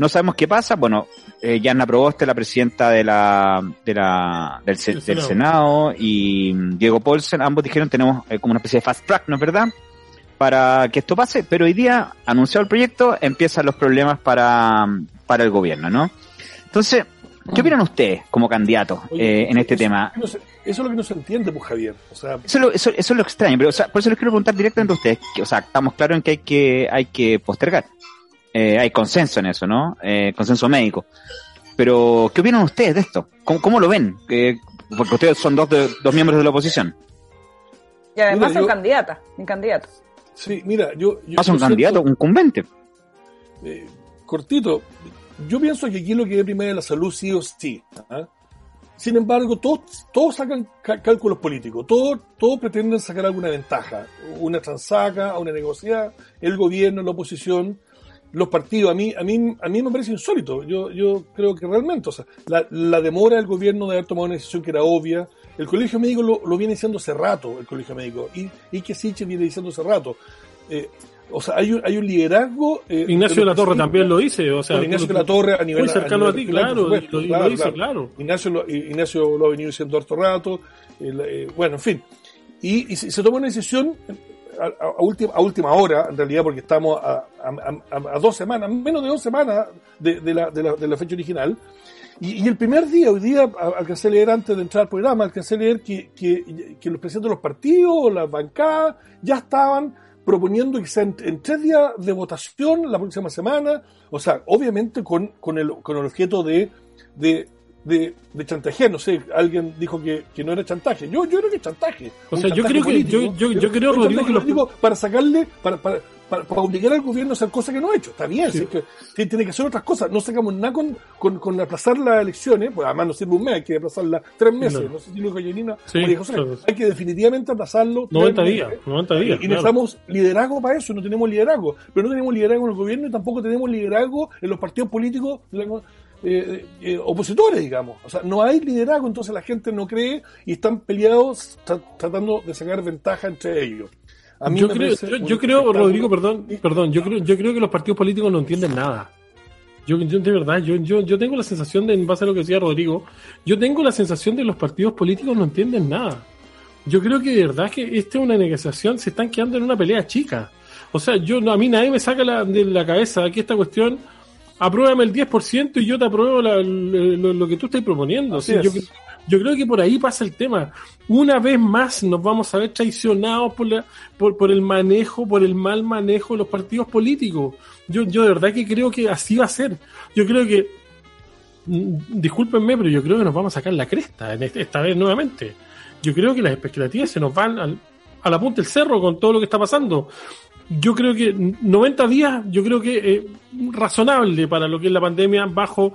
No sabemos qué pasa. Bueno, eh, Yana Proboste, la presidenta de la, de la, del, del Senado. y Diego Paulsen, ambos dijeron tenemos eh, como una especie de fast track, ¿no es verdad? Para que esto pase, pero hoy día, anunciado el proyecto, empiezan los problemas para, para el gobierno, ¿no? Entonces, ¿Qué opinan ustedes como candidatos eh, en este tema? eso es lo que no se entiende, pues Javier. O sea, eso, es lo, eso, eso, es lo extraño, pero o sea, por eso les quiero preguntar directamente a ustedes. Que, o sea, estamos claros en que hay que, hay que postergar. Eh, hay consenso en eso, ¿no? Eh, consenso médico. Pero, ¿qué opinan ustedes de esto? ¿Cómo, cómo lo ven? Eh, porque ustedes son dos, de, dos miembros de la oposición. Y además son candidatas, mi candidato. Sí, mira, yo... yo ah, son candidatos, un convente. Eh, cortito, yo pienso que aquí lo que es primero es la salud sí o sí. ¿ah? Sin embargo, todos, todos sacan cálculos políticos, todos, todos pretenden sacar alguna ventaja, una transaca, una negociada, el gobierno, la oposición, los partidos, a mí, a mí, a mí me parece insólito. Yo, yo creo que realmente, o sea, la, la demora del gobierno de haber tomado una decisión que era obvia, el colegio médico lo, lo viene diciendo hace rato, el colegio médico, y, y que Siche viene diciendo hace rato. Eh, o sea, hay un, hay un liderazgo. Eh, Ignacio de la Torre también lo dice, o sea. Ignacio de la Torre a nivel. Muy cercano a, ti, claro, lo, claro, lo, dice, claro. Ignacio, lo, Ignacio lo ha venido diciendo harto rato, eh, bueno, en fin. Y, y se, toma una decisión a, última, a última hora, en realidad, porque estamos a, a, dos semanas, menos de dos semanas de, de, la, de, la, de la, fecha original. Y, y, el primer día, hoy día, alcancé a leer antes de entrar al programa, alcancé a leer que, que, que los presidentes de los partidos, las bancadas, ya estaban proponiendo que sean en tres días de votación la próxima semana, o sea, obviamente con, con, el, con el objeto de, de de, de chantaje, no sé, alguien dijo que, que, no era chantaje. Yo, yo creo que es chantaje. O sea, yo creo que, yo, yo, yo creo, Rodrigo, que lo... para sacarle, para, para, para, para, obligar al gobierno a hacer cosas que no ha hecho. Está bien, sí. que, que, tiene que hacer otras cosas. No sacamos nada con, con, con aplazar las elecciones, pues además no sirve un mes, hay que aplazarlas tres meses. No, no sé si lo dijo sí, José. Claro. Hay que definitivamente aplazarlo. 90 días, 90 días. Y, y necesitamos liderazgo para eso, no tenemos liderazgo. Pero no tenemos liderazgo en el gobierno y tampoco tenemos liderazgo en los partidos políticos eh, eh, opositores, digamos. O sea, no hay liderazgo, entonces la gente no cree y están peleados tratando de sacar ventaja entre ellos. A mí yo, creo, yo, yo creo, Rodrigo, perdón, perdón, yo creo, yo creo que los partidos políticos no entienden nada. Yo Yo, de verdad, yo, yo, yo tengo la sensación de, en base a lo que decía Rodrigo, yo tengo la sensación de que los partidos políticos no entienden nada. Yo creo que de verdad que esta es una negociación, se están quedando en una pelea chica. O sea, yo a mí nadie me saca la, de la cabeza que esta cuestión, apruébame el 10% y yo te apruebo lo, que tú estás proponiendo. yo, yo, creo que por ahí pasa el tema. Una vez más nos vamos a ver traicionados por, la, por, por el manejo, por el mal manejo de los partidos políticos. Yo, yo de verdad que creo que así va a ser. Yo creo que, mm, discúlpenme, pero yo creo que nos vamos a sacar la cresta en este, esta vez nuevamente. Yo creo que las expectativas se nos van al, a la punta del cerro con todo lo que está pasando yo creo que 90 días, yo creo que es razonable para lo que es la pandemia bajo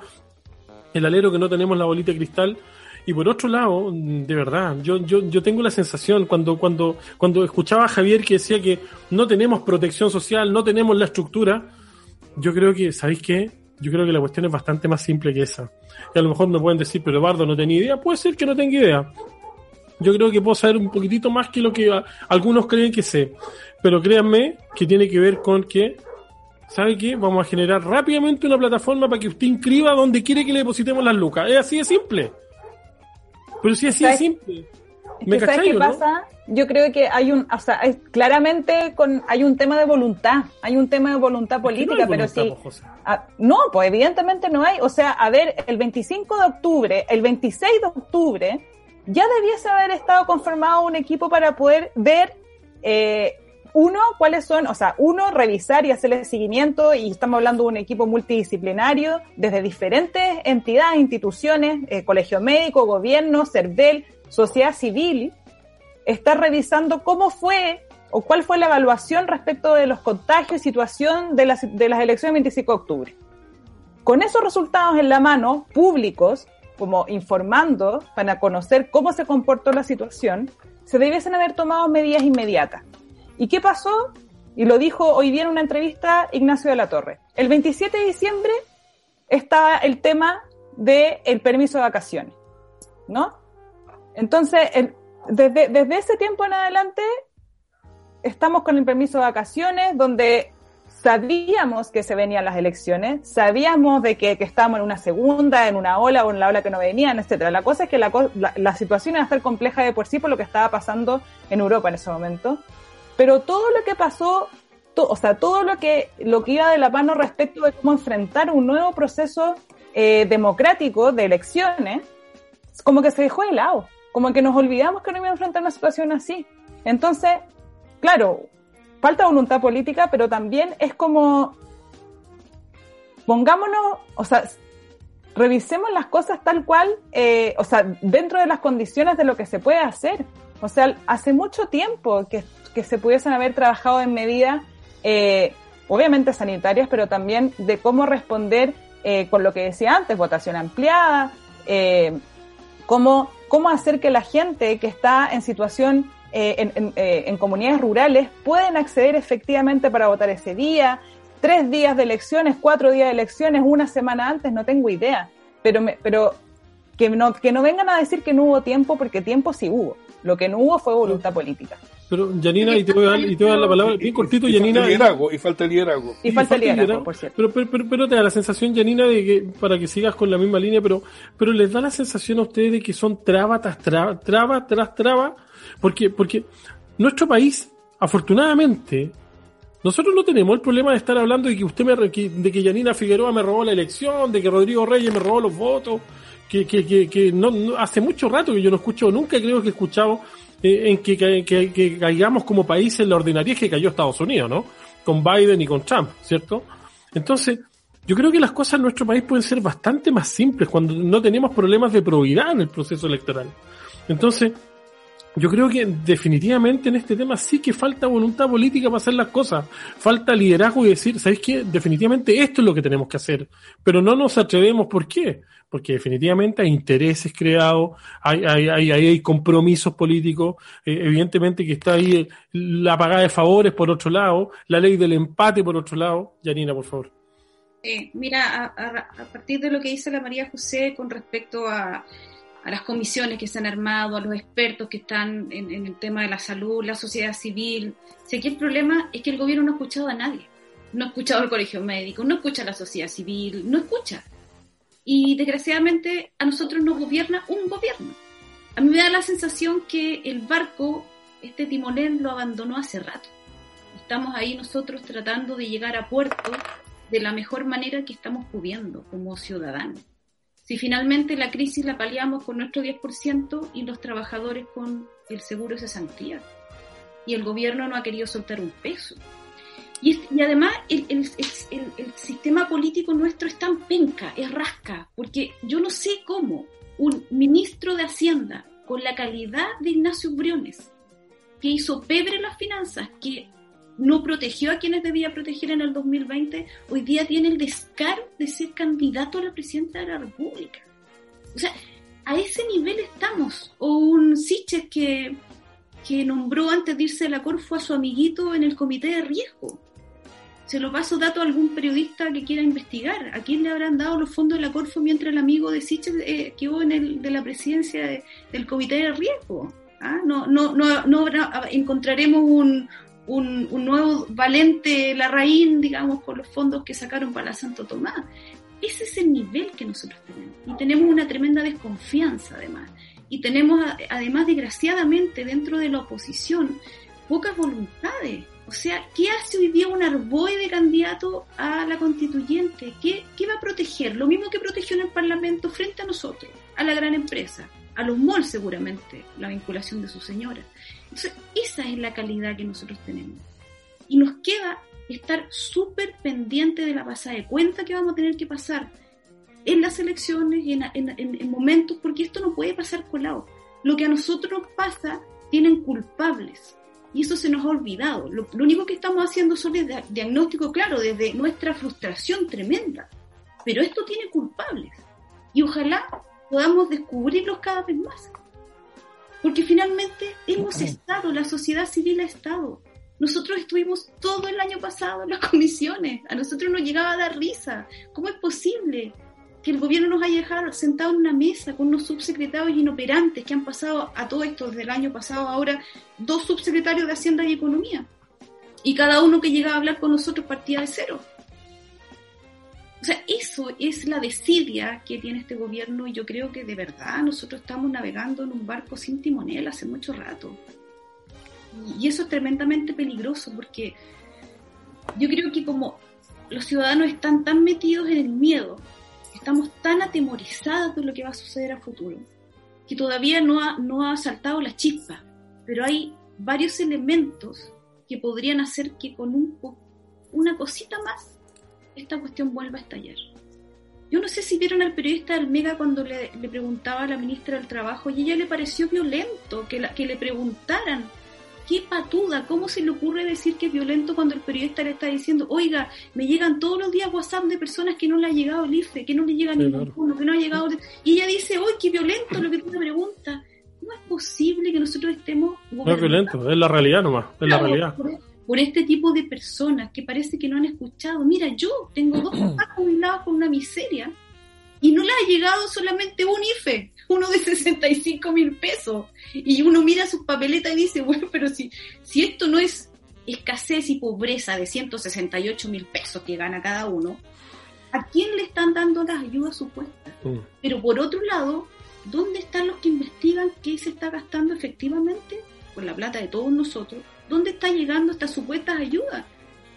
el alero que no tenemos la bolita de cristal. Y por otro lado, de verdad, yo, yo, yo tengo la sensación cuando, cuando, cuando escuchaba a Javier que decía que no tenemos protección social, no tenemos la estructura, yo creo que, ¿sabéis qué? Yo creo que la cuestión es bastante más simple que esa. Y a lo mejor me pueden decir, pero Eduardo no tenía idea. Puede ser que no tenga idea. Yo creo que puedo saber un poquitito más que lo que algunos creen que sé. Pero créanme que tiene que ver con que, ¿sabe qué? Vamos a generar rápidamente una plataforma para que usted inscriba donde quiere que le depositemos las lucas. Es así de simple. Pero sí, así de simple. ¿Me ¿Sabes qué pasa? Yo creo que hay un, o sea, claramente con, hay un tema de voluntad, hay un tema de voluntad política, pero sí. Ah, no, pues evidentemente no hay. O sea, a ver, el 25 de octubre, el 26 de octubre, ya debiese haber estado conformado un equipo para poder ver eh, uno, cuáles son, o sea, uno, revisar y hacerle seguimiento, y estamos hablando de un equipo multidisciplinario desde diferentes entidades, instituciones, eh, colegio médico, gobierno, CERVEL, sociedad civil, está revisando cómo fue o cuál fue la evaluación respecto de los contagios y situación de las, de las elecciones del 25 de octubre. Con esos resultados en la mano, públicos, como informando para conocer cómo se comportó la situación, se debiesen haber tomado medidas inmediatas. ¿Y qué pasó? Y lo dijo hoy día en una entrevista Ignacio de la Torre. El 27 de diciembre está el tema del el permiso de vacaciones, ¿no? Entonces, desde, desde ese tiempo en adelante, estamos con el permiso de vacaciones, donde sabíamos que se venían las elecciones, sabíamos de que, que, estábamos en una segunda, en una ola o en la ola que no venían, etcétera. La cosa es que la, la, situación iba a estar compleja de por sí por lo que estaba pasando en Europa en ese momento. Pero todo lo que pasó, o sea, todo lo que, lo que iba de la mano respecto de cómo enfrentar un nuevo proceso eh, democrático de elecciones, como que se dejó de lado, como que nos olvidamos que no iba a enfrentar una situación así. Entonces, claro, falta voluntad política, pero también es como, pongámonos, o sea, revisemos las cosas tal cual, eh, o sea, dentro de las condiciones de lo que se puede hacer. O sea, hace mucho tiempo que que se pudiesen haber trabajado en medidas, eh, obviamente sanitarias, pero también de cómo responder eh, con lo que decía antes, votación ampliada, eh, cómo, cómo hacer que la gente que está en situación en, en, comunidades rurales pueden acceder efectivamente para votar ese día, tres días de elecciones, cuatro días de elecciones, una semana antes, no tengo idea. Pero, me, pero que, no, que no vengan a decir que no hubo tiempo, porque tiempo sí hubo. Lo que no hubo fue voluntad política. Pero, Janina, y te voy a dar, y te voy a dar la palabra bien cortito, y Janina. Falta liderazgo, y falta liderazgo. Y, falta liderazgo, por cierto. Pero, pero, pero, te da la sensación, Janina, de que, para que sigas con la misma línea, pero, pero les da la sensación a ustedes de que son traba tras traba, traba tras traba, porque, porque nuestro país, afortunadamente, nosotros no tenemos el problema de estar hablando de que usted me, de que Janina Figueroa me robó la elección, de que Rodrigo Reyes me robó los votos, que, que, que, que no, hace mucho rato que yo no escucho, nunca creo que he escuchado eh, en que, que, caigamos como país en la ordinariedad que cayó Estados Unidos, ¿no? Con Biden y con Trump, ¿cierto? Entonces, yo creo que las cosas en nuestro país pueden ser bastante más simples cuando no tenemos problemas de probidad en el proceso electoral. Entonces, yo creo que definitivamente en este tema sí que falta voluntad política para hacer las cosas. Falta liderazgo y decir, ¿sabéis qué? Definitivamente esto es lo que tenemos que hacer. Pero no nos atrevemos. ¿Por qué? Porque definitivamente hay intereses creados, hay, hay, hay, hay compromisos políticos, eh, evidentemente que está ahí la pagada de favores por otro lado, la ley del empate por otro lado. Yanina, por favor. Eh, mira, a partir de lo que dice la María José con respecto a a las comisiones que se han armado, a los expertos que están en, el tema de la salud, la sociedad civil. Si aquí el problema es que el gobierno no ha escuchado a nadie. no ha escuchado el colegio médico, no escucha la sociedad civil, no escucha. Y desgraciadamente a nosotros nos gobierna un gobierno. A mí me da la sensación que el barco, este timonel, lo abandonó hace rato. Estamos ahí nosotros tratando de llegar a puerto de la mejor manera que estamos pudiendo como ciudadanos. Si finalmente la crisis la paliamos con nuestro 10% y los trabajadores con el seguro de cesantía. Y el gobierno no ha querido soltar un peso. Y, además el, el, sistema político nuestro es tan penca, es rasca, porque yo no sé cómo un ministro de Hacienda con la calidad de Ignacio Briones, que hizo pebre las finanzas, que no protegió a quienes debía proteger en el 2020, hoy día tiene el descaro de ser candidato a la presidencia de la República. O sea, a ese nivel estamos. O un Siches que, que nombró antes de irse a la Corfo a su amiguito en el comité de riesgo. Se lo paso dato a algún periodista que quiera investigar. ¿A quién le habrán dado los fondos de la Corfo mientras el amigo de Siches eh, quedó en el, de la presidencia del comité de riesgo? ¿Ah? No, no, no, no encontraremos un, un, nuevo Valente Larraín, digamos, con los fondos que sacaron para la Santo Tomás. Ese es el nivel que nosotros tenemos. Y tenemos una tremenda desconfianza, además. Y tenemos, además, desgraciadamente, dentro de la oposición, pocas voluntades. O sea, ¿qué hace hoy día un arboe candidato a la constituyente? ¿Qué, ¿Qué va a proteger? Lo mismo que protegió en el Parlamento frente a nosotros, a la gran empresa, a los malls seguramente, la vinculación de su señora. Entonces, esa es la calidad que nosotros tenemos. Y nos queda estar súper pendiente de la pasada de cuenta que vamos a tener que pasar en las elecciones y en, momentos, porque esto no puede pasar colado. Lo que a nosotros nos pasa, tienen culpables. Y eso se nos ha olvidado. Lo, único que estamos haciendo son el diagnóstico, claro, desde nuestra frustración tremenda. Pero esto tiene culpables. Y ojalá podamos descubrirlos cada vez más. Porque finalmente hemos estado, la sociedad civil ha estado. Nosotros estuvimos todo el año pasado en las [laughs] comisiones, a nosotros nos llegaba a dar risa. ¿Cómo es posible que el gobierno nos haya dejado sentados en una mesa con unos subsecretarios inoperantes que han pasado a todo esto desde el año pasado, ahora dos subsecretarios de Hacienda y Economía? Y cada uno que llegaba a hablar con nosotros partía de cero. O sea, eso es la desidia que tiene este gobierno y yo creo que de verdad nosotros estamos navegando en un barco sin timonel hace mucho rato. Y eso es tremendamente peligroso porque yo creo que como los ciudadanos están tan metidos en el miedo, estamos tan atemorizados de lo que va a suceder a futuro, que todavía no ha, no ha saltado la chispa, pero hay varios elementos que podrían hacer que con un, una cosita más esta cuestión vuelva a estallar. Yo no sé si vieron al periodista del Mega cuando le, preguntaba a la ministra del Trabajo y ella le pareció violento que, que le preguntaran qué patuda, ¿cómo se le ocurre decir que es violento cuando el periodista le está diciendo, oiga, me llegan todos los días WhatsApp de personas que no le ha llegado el IFE, que no le llega ninguno, que no ha llegado... Y ella dice, uy, qué violento lo que tú me preguntas. ¿Cómo es posible que nosotros estemos... No es violento, es la realidad nomás, es la realidad por este tipo de personas que parece que no han escuchado. Mira, yo tengo dos [clears throat] papás jubilados con una miseria y no le ha llegado solamente un IFE, uno de [laughs] 65 mil pesos. Y uno mira sus papeletas y dice, bueno, pero si, si esto no es escasez y pobreza de 168 mil pesos que gana cada uno, ¿a quién le están dando las ayudas supuestas? Mm. Pero por otro lado, ¿dónde están los que investigan qué se está gastando efectivamente con la plata de todos nosotros ¿Dónde está llegando estas supuestas ayudas?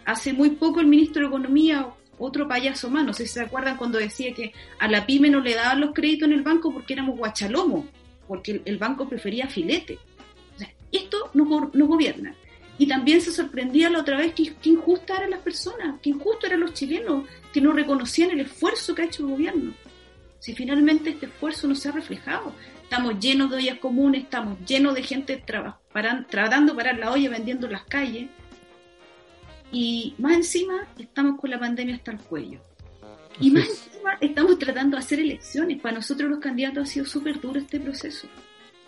Hace muy poco el ministro de Economía, otro payaso más, no sé si se acuerdan cuando decía que a la pyme no le daban los créditos en el banco porque éramos guachalomo, porque el, banco prefería filete. O sea, esto no, gobierna. Y también se sorprendía la otra vez que, que injustas eran las personas, que injustos eran los chilenos, que no reconocían el esfuerzo que ha hecho el gobierno. Si finalmente este esfuerzo no se ha reflejado, estamos llenos de ollas comunes, estamos llenos de gente tratando de parar la olla vendiendo en las calles. Y más encima estamos con la pandemia hasta el cuello. Y más encima estamos tratando de hacer elecciones. Para nosotros los candidatos ha sido súper duro este proceso.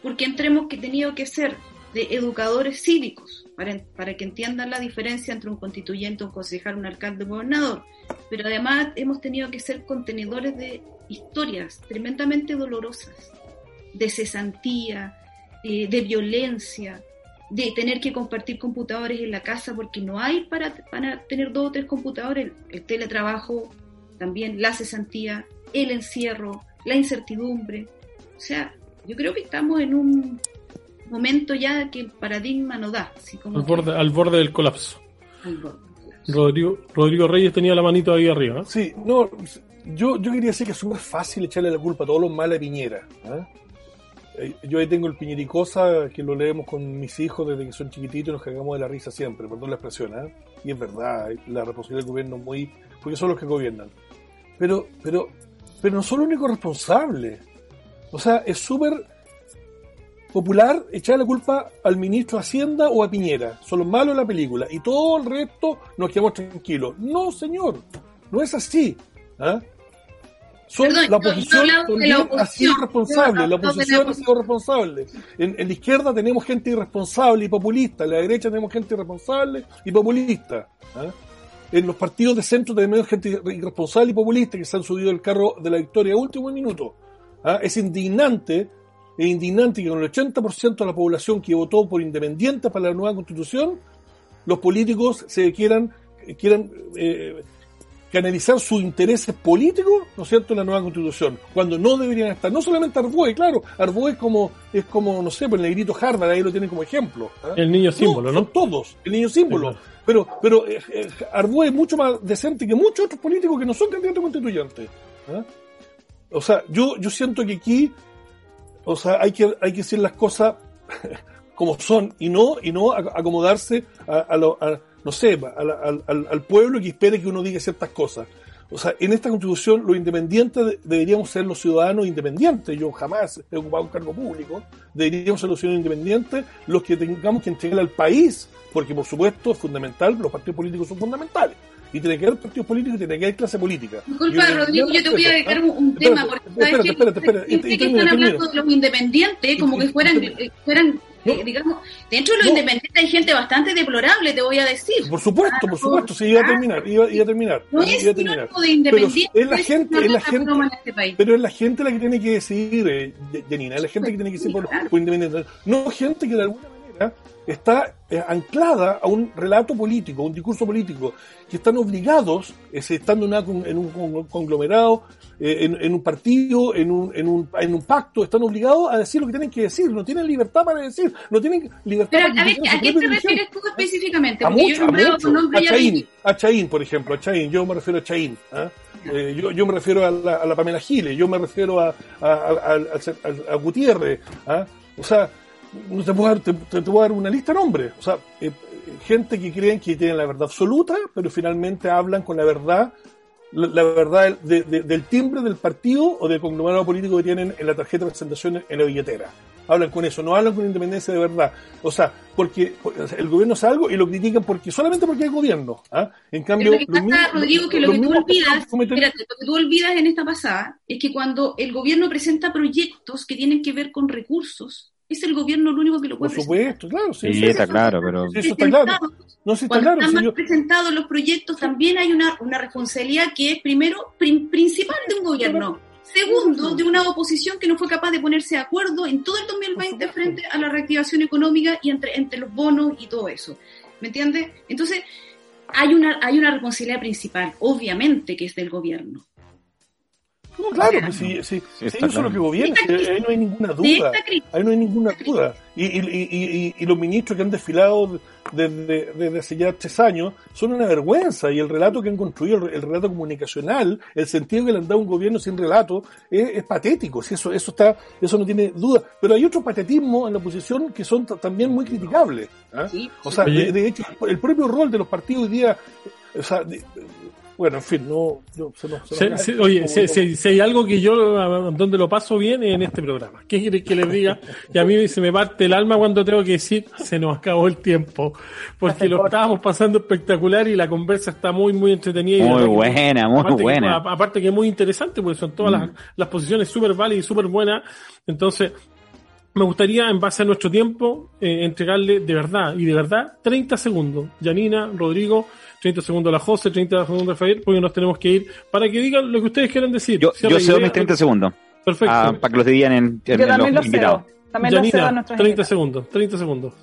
Porque entremos que tenido que ser de educadores cívicos para, para que entiendan la diferencia entre un constituyente, un concejal, un alcalde, un gobernador. Pero además hemos tenido que ser contenedores de historias tremendamente dolorosas de cesantía, de violencia. de tener que compartir computadores en la casa porque no hay para, para tener dos o tres computadores, el, teletrabajo, también la cesantía, el encierro, la incertidumbre. O sea, yo creo que estamos en un momento ya que el paradigma no da. Así como al, borde, al borde del colapso. Rodrigo, Rodrigo Reyes tenía la manito ahí arriba. Sí, no, yo, yo quería decir que es súper fácil echarle la culpa a todos los males a Piñera. ¿eh? Eh, yo ahí tengo el Piñericosa, que lo leemos con mis hijos desde que son chiquititos y nos cagamos de la risa siempre, perdón la expresión, ¿eh? Y es verdad, la responsabilidad del gobierno muy... porque son los que gobiernan. Pero, pero, pero no son los únicos responsables. O sea, es súper popular echar la culpa al ministro de Hacienda o a Piñera. Son los malos de la película. Y todo el resto nos quedamos tranquilos. No, señor. No es así. ¿Ah? la oposición también ha sido responsable, la oposición ha sido responsable. En, la izquierda tenemos gente irresponsable y populista, en la derecha tenemos gente irresponsable y populista. ¿ah? En los partidos de centro tenemos gente irresponsable y populista que se han subido el carro de la victoria a último minuto. ¿ah? Es indignante, es indignante que con el 80% de la población que votó por independiente para la nueva constitución, los políticos se quieran, quieran eh, canalizar sus intereses políticos, ¿no es cierto?, en la nueva constitución, cuando no deberían estar. No solamente Arboe, claro, Arboe es como, es como, no sé, pues el negrito Harvard, ahí lo tienen como ejemplo. ¿ah? El niño símbolo, ¿no? todos, el niño símbolo. Pero, pero eh, eh, Arboe es mucho más decente que muchos otros políticos que no son candidatos constituyentes. ¿ah? O sea, yo, yo siento que aquí, o sea, hay que, hay que decir las cosas [laughs] como son y no, y no acomodarse a, a, lo, a no sé, al, al, al, pueblo que espere que uno diga ciertas cosas. O sea, en esta constitución los independientes deberíamos ser los ciudadanos independientes. Yo jamás he ocupado un cargo público. Deberíamos ser los ciudadanos independientes los que tengamos que entregar al país, porque por supuesto es fundamental, los partidos políticos son fundamentales. Y tiene que haber partidos políticos y tiene que haber clase política. Disculpa, Rodrigo, yo te voy a dedicar un, tema, porque espérate, espérate, espérate, espérate, que están hablando de los independientes como que fueran, fueran eh, digamos, dentro de los independientes hay gente bastante deplorable, te voy a decir. Por supuesto, por supuesto, sí, iba a terminar, iba, iba a terminar. No es iba a terminar. de independiente, pero es la gente, es la gente, este pero es la gente la que tiene que decidir, eh, Janina, es la gente que tiene que decidir por, por independiente. No gente que de alguna está eh, anclada a un relato político, un discurso político, que están obligados, estando en, un conglomerado, eh, en, un partido, en un, en, un, en un pacto, están obligados a decir lo que tienen que decir, no tienen libertad para decir, no tienen libertad Pero, para a, ver, ¿a qué te refieres tú específicamente? a mucho, a, mucho. a Chaín, a Chaín, por ejemplo, a Chaín, yo me refiero a Chaín. ¿ah? Eh, yo, yo, me refiero a la, a la, Pamela Giles, yo me refiero a, a, a Gutiérrez. ¿ah? O sea, te puedo dar, te, te, te dar una lista de nombres. O sea, eh, gente que creen que tienen la verdad absoluta, pero finalmente hablan con la verdad, la, verdad de, de, del timbre del partido o del conglomerado político que tienen en la tarjeta de presentación en la billetera. Hablan con eso, no hablan con independencia de verdad. O sea, porque el gobierno hace algo y lo critican porque solamente porque hay gobierno. ¿ah? En cambio, lo que pasa, Rodrigo, que lo que tú olvidas, espérate, lo que tú olvidas en esta pasada es que cuando el gobierno presenta proyectos que tienen que ver con recursos, es el gobierno lo único que lo puede Por supuesto, claro. Sí, está claro, pero... eso está claro. No, sí está Cuando claro. están presentados los proyectos, también hay una, una responsabilidad que es, primero, principal de un gobierno. Segundo, de una oposición que no fue capaz de ponerse de acuerdo en todo el 2020 frente a la reactivación económica y entre, entre los bonos y todo eso. ¿Me entiendes? Entonces, hay una, hay una responsabilidad principal, obviamente, que es del gobierno. No, claro, pues si, si, si ellos son los que gobiernan, ahí no hay ninguna duda. Ahí no hay ninguna duda. Y, y, y, y, los ministros que han desfilado desde, desde hace ya tres años son una vergüenza. Y el relato que han construido, el, relato comunicacional, el sentido que le han dado a un gobierno sin relato, es, es patético. Si eso, eso, está, eso no tiene duda. Pero hay otros patetismos en la oposición que son también muy criticables. ¿eh? o sea, de, de, hecho, el propio rol de los partidos hoy día, o sea, de, bueno, en fin, no. Yo, se no, se se, oye, si, hay algo que yo donde lo paso bien es en este programa. ¿Qué quiere que les diga? Y a mí se me parte el alma cuando tengo que decir se nos acabó el tiempo. Porque lo estábamos pasando espectacular y la conversa está muy, muy entretenida. Muy buena, muy aparte buena. Que, aparte que es muy interesante, porque son todas mm. las, las posiciones súper válidas y súper buenas. Entonces, me gustaría, en base a nuestro tiempo, eh, entregarle de verdad y de verdad 30 segundos. Janina, Rodrigo, 30 segundos a la José, 30 segundos a Javier, porque nos tenemos que ir para que digan lo que ustedes quieran decir. Yo, yo cedo mis 30 segundos. Perfecto. Ah, para que los digan en, en, yo también los invitados. También Janina, 30 segundos, 30 segundos.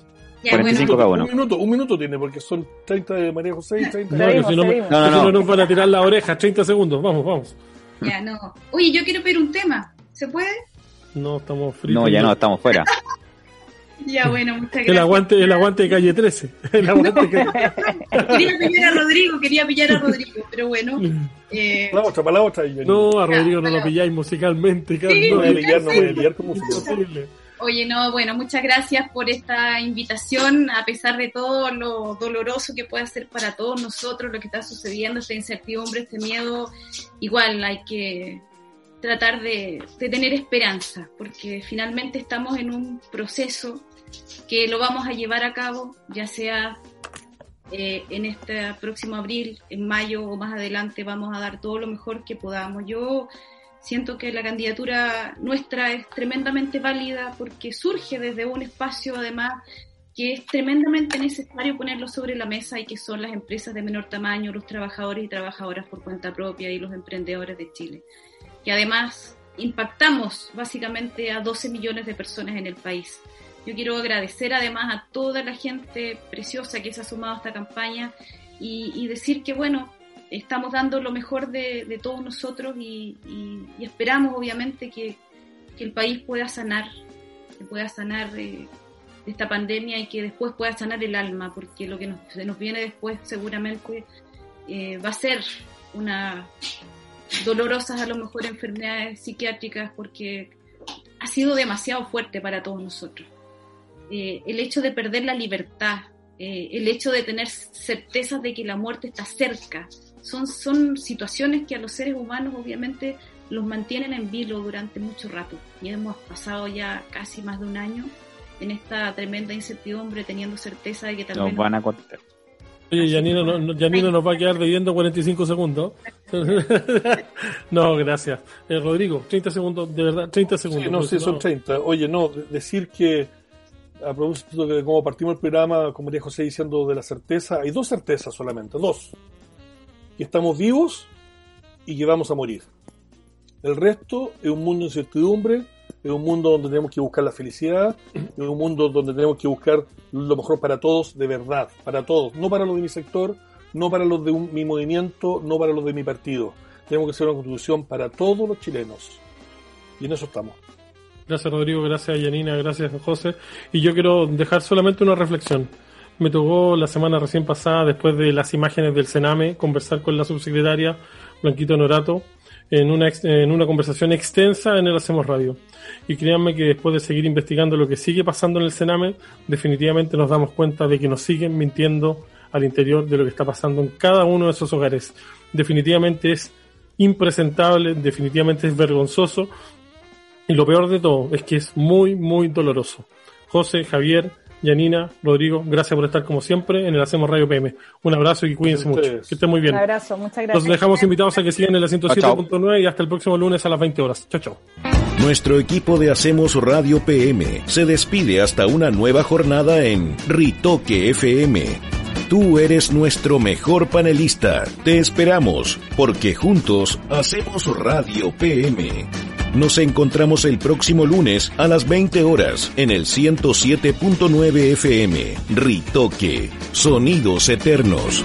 45 cada uno. Un minuto, un minuto tiene, porque son 30 de María José y 30 No, de... que si no. No, no, no. no nos van a tirar la oreja, 30 segundos, vamos, vamos. Ya, no. Oye, yo quiero pedir un tema. ¿Se puede? No, estamos fritos. No, ya no, estamos fuera. [laughs] Ya, bueno, muchas gracias. El aguante, el aguante de calle 13. [laughs] El aguante de calle- [laughs] Quería pillar a Rodrigo, quería pillar a Rodrigo, pero bueno. [laughs] Eh, Para la otra, para la otra. y- No, a Rodrigo no lo pilláis musicalmente. Sí, No voy a No, lidiar, no voy a lidiar con es música. imposible. Oye, no, bueno, muchas gracias por esta invitación, a pesar de todo lo doloroso que puede ser para todos nosotros lo que está sucediendo, esta incertidumbre, este miedo, igual hay que tratar de, tener esperanza, porque finalmente estamos en un proceso que lo vamos a llevar a cabo, ya sea eh, en este próximo abril, en mayo o más adelante, vamos a dar todo lo mejor que podamos. Yo siento que la candidatura nuestra es tremendamente válida porque surge desde un espacio además que es tremendamente necesario ponerlo sobre la mesa y que son las empresas de menor tamaño, los trabajadores y trabajadoras por cuenta propia y los emprendedores de Chile. Que además impactamos básicamente a 12 millones de personas en el país. Yo quiero agradecer además a toda la gente preciosa que se ha sumado a esta campaña y, decir que bueno, estamos dando lo mejor de, todos nosotros y, esperamos obviamente que, que el país pueda sanar, que pueda sanar eh, de esta pandemia y que después pueda sanar el alma, porque lo que nos, nos viene después seguramente eh, va a ser una dolorosas a lo mejor enfermedades psiquiátricas porque ha sido demasiado fuerte para todos nosotros. Eh, el hecho de perder la libertad, eh, el hecho de tener certezas de que la muerte está cerca, son, son situaciones que a los seres humanos obviamente los mantienen en vilo durante mucho rato. Y hemos pasado ya casi más de un año en esta tremenda incertidumbre, teniendo certeza de que tal Nos van a cortar. Oye, Yanina, no- no- Yanina nos va a quedar debiendo 45 segundos. [laughs] no, gracias. Eh, Rodrigo, 30 segundos, de verdad, 30 segundos. Sí, no, sí, son 30. Oye, no, de- decir que a propósito de cómo partimos el programa, como María José diciendo de la certeza, hay dos certezas solamente, dos. Que estamos vivos y que vamos a morir. El resto es un mundo de incertidumbre, es un mundo donde tenemos que buscar la felicidad, es un mundo donde tenemos que buscar lo mejor para todos, de verdad, para todos, no para los de mi sector, no para los de un- mi movimiento, no para los de mi partido. Tenemos que hacer una constitución para todos los chilenos. Y en eso estamos. Gracias Rodrigo, gracias Yanina, gracias José. Y yo quiero dejar solamente una reflexión. Me tocó la semana recién pasada, después de las imágenes del Sename, conversar con la subsecretaria Blanquito Norato en una, en una conversación extensa en el Hacemos Radio. Y créanme que después de seguir investigando lo que sigue pasando en el Sename, definitivamente nos damos cuenta de que nos siguen mintiendo al interior de lo que está pasando en cada uno de esos hogares. Definitivamente es impresentable, definitivamente es vergonzoso y lo peor de todo es que es muy, muy doloroso. José, Javier, Yanina, Rodrigo, gracias por estar como siempre en el Hacemos Radio PM. Un abrazo y cuídense mucho. Que estén muy bien. Un abrazo, muchas Los gracias. dejamos invitados a que sigan en la 107.9 y hasta el próximo lunes a las 20 horas. Chao, chao. Nuestro equipo de Hacemos Radio PM se despide hasta una nueva jornada en Ritoque FM. Tú eres nuestro mejor panelista. Te esperamos, porque juntos hacemos Radio PM. Nos encontramos el próximo lunes a las 20 horas en el 107.9 FM. Ritoque. Sonidos eternos.